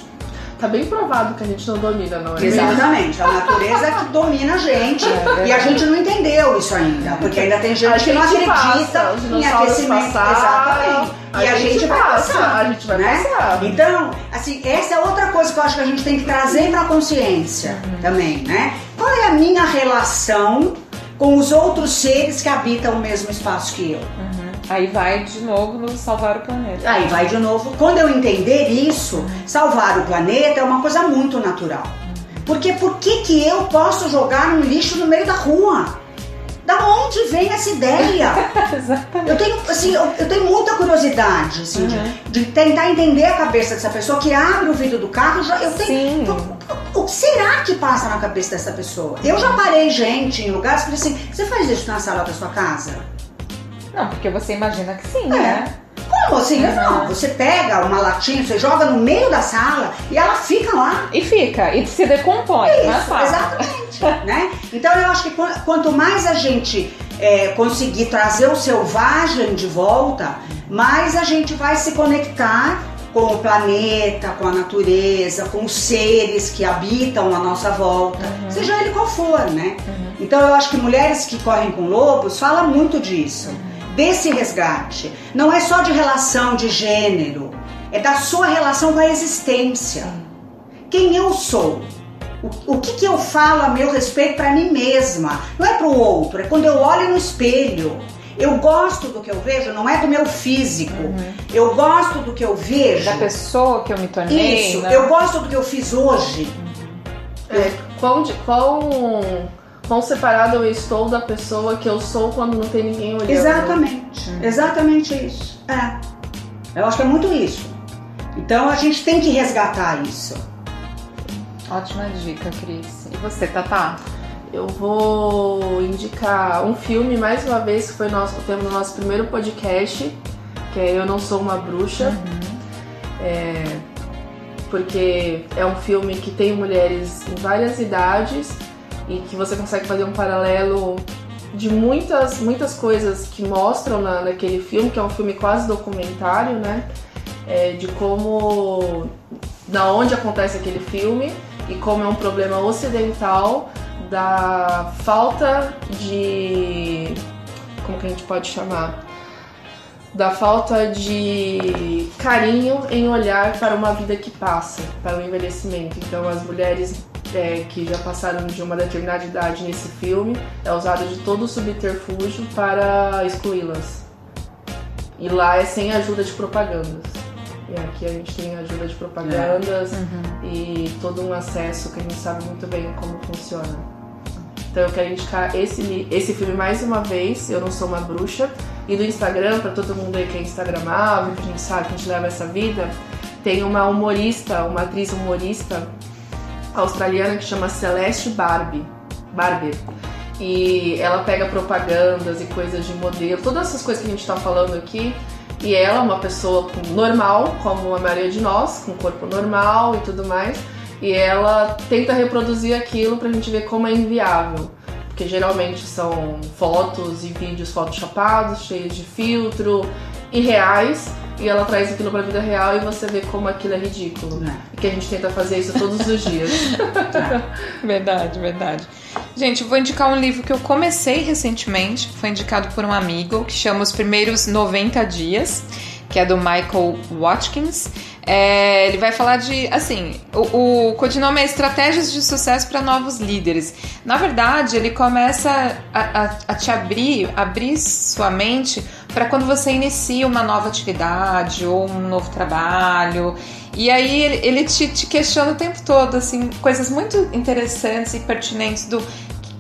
Tá bem provado que a gente não domina, não é? Exatamente, a natureza que domina a gente é e a gente não entendeu isso ainda, porque ainda tem gente, que não acredita passa, em aquecimento. Exatamente. A e a gente, gente vai passa, passar, a gente vai né? passar. Então, assim, essa é outra coisa que eu acho que a gente tem que trazer para a consciência uhum. também, né? Qual é a minha relação com os outros seres que habitam o mesmo espaço que eu? Uhum. Aí vai de novo no salvar o planeta. Aí vai de novo. Quando eu entender isso, salvar o planeta é uma coisa muito natural. Porque por que, que eu posso jogar um lixo no meio da rua? Da onde vem essa ideia? Exatamente. Eu tenho, assim, eu, eu, tenho muita curiosidade assim, uhum. de, de, tentar entender a cabeça dessa pessoa que abre o vidro do carro. Já, eu tenho, Sim. O, o que será que passa na cabeça dessa pessoa? Eu já parei gente em lugares que falei assim: você faz isso na sala da sua casa? Não, porque você imagina que sim, é. né? Como assim? Uhum. Não, você pega uma latinha, você joga no meio da sala e ela fica lá. E fica, e se decompõe Isso, na sala. Exatamente. né? Então eu acho que quanto mais a gente é, conseguir trazer o selvagem de volta, mais a gente vai se conectar com o planeta, com a natureza, com os seres que habitam à nossa volta, uhum. seja ele qual for, né? Uhum. Então eu acho que Mulheres que Correm com Lobos fala muito disso. Desse resgate. Não é só de relação de gênero, é da sua relação com a existência. Quem eu sou? O, o que, que eu falo a meu respeito para mim mesma? Não é para o outro, é quando eu olho no espelho. Eu gosto do que eu vejo, não é do meu físico. Uhum. Eu gosto do que eu vejo. Da pessoa que eu me tornei. Isso, né? eu gosto do que eu fiz hoje. Uhum. É, qual, qual quão separado eu estou da pessoa que eu sou quando não tem ninguém olhando. Exatamente, hum. exatamente isso. É. Eu acho que é muito isso. Então a gente tem que resgatar isso. Ótima dica, Cris. E você, Tatá? Eu vou indicar um filme, mais uma vez, que foi nosso, o tema do nosso primeiro podcast, que é Eu Não Sou Uma Bruxa. Uhum. É, porque é um filme que tem mulheres em várias idades e que você consegue fazer um paralelo de muitas, muitas coisas que mostram na, naquele filme, que é um filme quase documentário, né? É, de como, da onde acontece aquele filme e como é um problema ocidental da falta de, como que a gente pode chamar? Da falta de carinho em olhar para uma vida que passa, para o envelhecimento. Então as mulheres é, que já passaram de uma determinada idade nesse filme, é usado de todo o subterfúgio para excluí-las. E lá é sem ajuda de propagandas. E aqui a gente tem ajuda de propagandas é. uhum. e todo um acesso que a gente sabe muito bem como funciona. Então eu quero indicar esse, esse filme mais uma vez, Eu Não Sou Uma Bruxa. E do Instagram, para todo mundo aí que é instagramável, que a gente sabe que a gente leva essa vida, tem uma humorista, uma atriz humorista australiana que chama Celeste Barbie. Barber. E ela pega propagandas e coisas de modelo, todas essas coisas que a gente está falando aqui. E ela é uma pessoa normal, como a maioria de nós, com corpo normal e tudo mais. E ela tenta reproduzir aquilo pra gente ver como é inviável. Porque geralmente são fotos e vídeos photoshopados, cheios de filtro, irreais e ela traz aquilo pra vida real e você vê como aquilo é ridículo. É. E que a gente tenta fazer isso todos os dias. verdade, verdade. Gente, eu vou indicar um livro que eu comecei recentemente, foi indicado por um amigo, que chama Os Primeiros 90 Dias, que é do Michael Watkins. É, ele vai falar de, assim, o, o codinome é Estratégias de Sucesso para Novos Líderes. Na verdade, ele começa a, a, a te abrir, abrir sua mente para quando você inicia uma nova atividade ou um novo trabalho. E aí ele, te, te questiona o tempo todo, assim, coisas muito interessantes e pertinentes do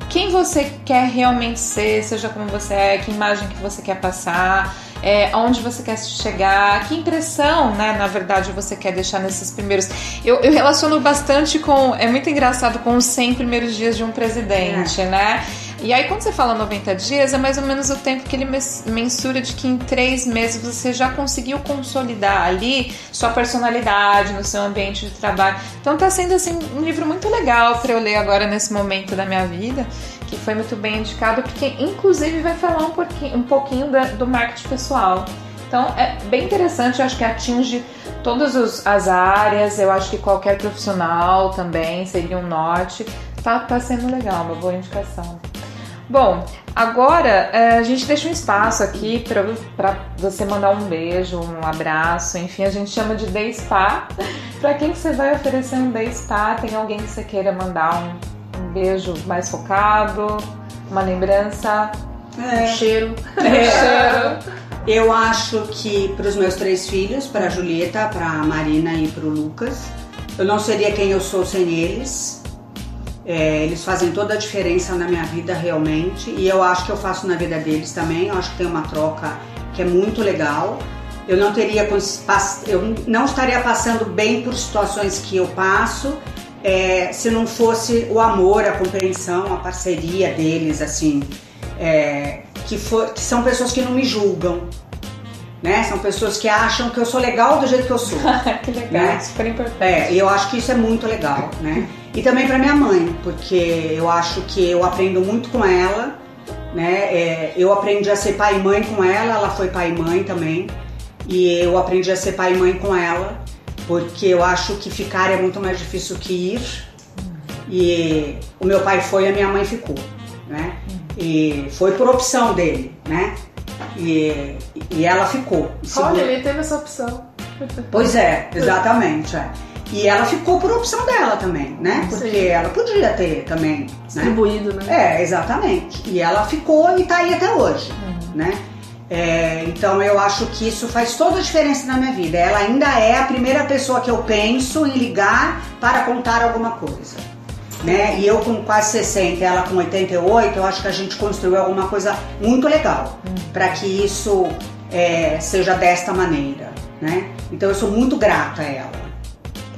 quem você quer realmente ser, seja como você é, que imagem que você quer passar, é, aonde você quer chegar, que impressão, né, na verdade, você quer deixar nesses primeiros. Eu, eu relaciono bastante com. É muito engraçado com os 100 primeiros dias de um presidente, é. né? E aí, quando você fala 90 dias, é mais ou menos o tempo que ele mensura de que em três meses você já conseguiu consolidar ali sua personalidade no seu ambiente de trabalho. Então, tá sendo assim um livro muito legal para eu ler agora nesse momento da minha vida, que foi muito bem indicado, porque inclusive vai falar um pouquinho, um pouquinho do marketing pessoal. Então é bem interessante, eu acho que atinge todas as áreas, eu acho que qualquer profissional também seria um norte. Tá, tá sendo legal, uma boa indicação. Bom, agora é, a gente deixa um espaço aqui para você mandar um beijo, um abraço, enfim, a gente chama de Day Spa. para quem que você vai oferecer um Day Spa? Tem alguém que você queira mandar um, um beijo mais focado, uma lembrança, é. um cheiro. É. Um cheiro. Eu acho que para os meus três filhos, para a Julieta, para a Marina e para o Lucas, eu não seria quem eu sou sem eles. É, eles fazem toda a diferença na minha vida realmente e eu acho que eu faço na vida deles também. Eu acho que tem uma troca que é muito legal. Eu não teria, eu não estaria passando bem por situações que eu passo é, se não fosse o amor, a compreensão, a parceria deles, assim, é, que, for, que são pessoas que não me julgam, né? São pessoas que acham que eu sou legal do jeito que eu sou. que legal, né? super importante. É, e eu acho que isso é muito legal, né? E também para minha mãe, porque eu acho que eu aprendo muito com ela, né? É, eu aprendi a ser pai e mãe com ela, ela foi pai e mãe também. E eu aprendi a ser pai e mãe com ela, porque eu acho que ficar é muito mais difícil que ir. E o meu pai foi e a minha mãe ficou, né? E foi por opção dele, né? E, e ela ficou. Olha, ele teve essa opção. Pois é, exatamente. É. E ela ficou por opção dela também, né? Porque Sim. ela podia ter também. Né? Distribuído, né? né? É, exatamente. E ela ficou e tá aí até hoje, uhum. né? É, então eu acho que isso faz toda a diferença na minha vida. Ela ainda é a primeira pessoa que eu penso em ligar para contar alguma coisa né? E eu com quase 60, ela com 88, eu acho que a gente construiu alguma coisa muito legal hum. para que isso é, seja desta maneira, né? Então eu sou muito grata a ela.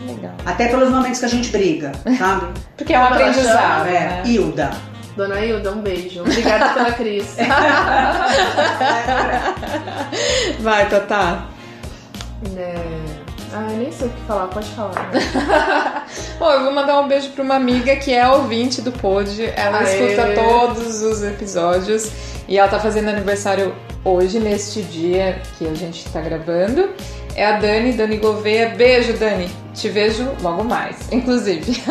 Legal. Até pelos momentos que a gente briga, sabe? Porque é um aprendizado. É, né? Hilda. Dona Hilda, um beijo. Obrigada pela Cris. Vai, Tatá. É... Ah, eu nem sei o que falar, pode falar. Bom, eu vou mandar um beijo para uma amiga que é ouvinte do Pod. Ela Aê. escuta todos os episódios e ela tá fazendo aniversário hoje, neste dia que a gente tá gravando. É a Dani, Dani Gouveia. Beijo, Dani. Te vejo logo mais, inclusive.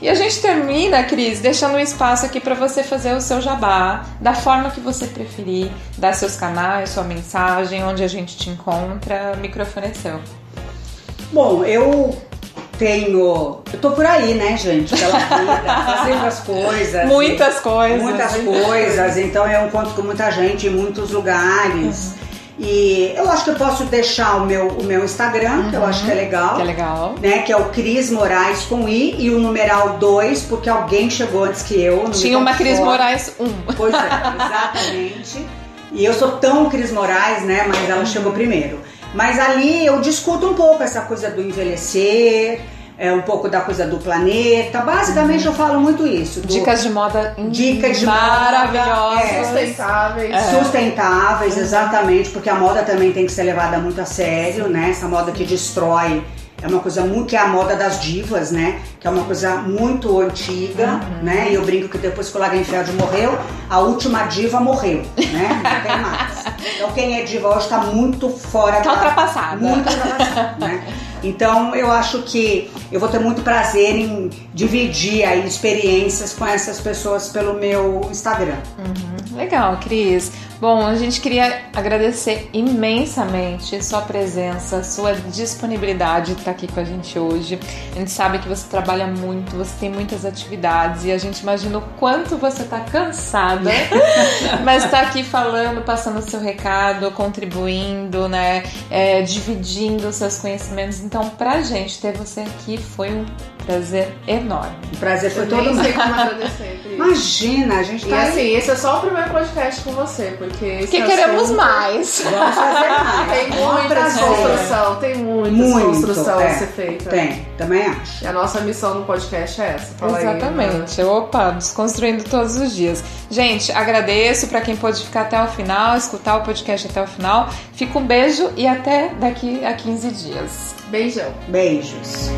E a gente termina, Cris, deixando um espaço aqui para você fazer o seu jabá, da forma que você preferir, dar seus canais, sua mensagem, onde a gente te encontra. O microfone é seu. Bom, eu tenho. Eu tô por aí, né, gente? Pela vida, fazendo as coisas. Muitas coisas. Muitas coisas. Então eu encontro com muita gente em muitos lugares. Uhum. E eu acho que eu posso deixar o meu, o meu Instagram, uhum, que eu acho que é legal. Que é legal. Né, que é o Cris Moraes com I e o numeral 2, porque alguém chegou antes que eu. Tinha uma Cris Moraes 1. Um. Pois é, exatamente. e eu sou tão Cris Moraes, né? Mas ela chegou primeiro. Mas ali eu discuto um pouco essa coisa do envelhecer é, um pouco da coisa do planeta. Basicamente uhum. eu falo muito isso. Do, dicas de moda dicas de maravilhosas, é, sustentáveis. É. Sustentáveis, uhum. exatamente, porque a moda também tem que ser levada muito a sério, né? Essa moda que destrói é uma coisa muito que é a moda das divas, né? Que é uma coisa muito antiga, uhum. né? E eu brinco que depois que o Lagerfeld morreu, a última diva morreu, né? Não tem mais. Então quem é diva hoje está muito fora tá da... ultrapassada. Muito ultrapassada, né? Então eu acho que eu vou ter muito prazer em dividir aí experiências com essas pessoas pelo meu Instagram. Uhum. Legal, Cris. Bom, a gente queria agradecer imensamente sua presença, sua disponibilidade de estar aqui com a gente hoje. A gente sabe que você trabalha muito, você tem muitas atividades e a gente imagina o quanto você está cansada, mas está aqui falando, passando o seu recado, contribuindo, né, é, dividindo seus conhecimentos. Então, pra gente ter você aqui foi um prazer enorme. O prazer foi Eu todo nem sei meu. como agradecer. Imagina, a gente E tá aí. assim, esse é só o primeiro podcast com você, porque Porque queremos assunto- mais. Vamos fazer mais. Tem É muita construção, tem muita Muito, construção é. a ser feita. Tem, também acho. E a nossa missão no podcast é essa. Fala aí, Ana. Exatamente. Opa, desconstruindo todos os dias. Gente, agradeço para quem pôde ficar até o final, escutar o podcast até o final. Fica um beijo e até daqui a 15 dias. Beijão. Beijos.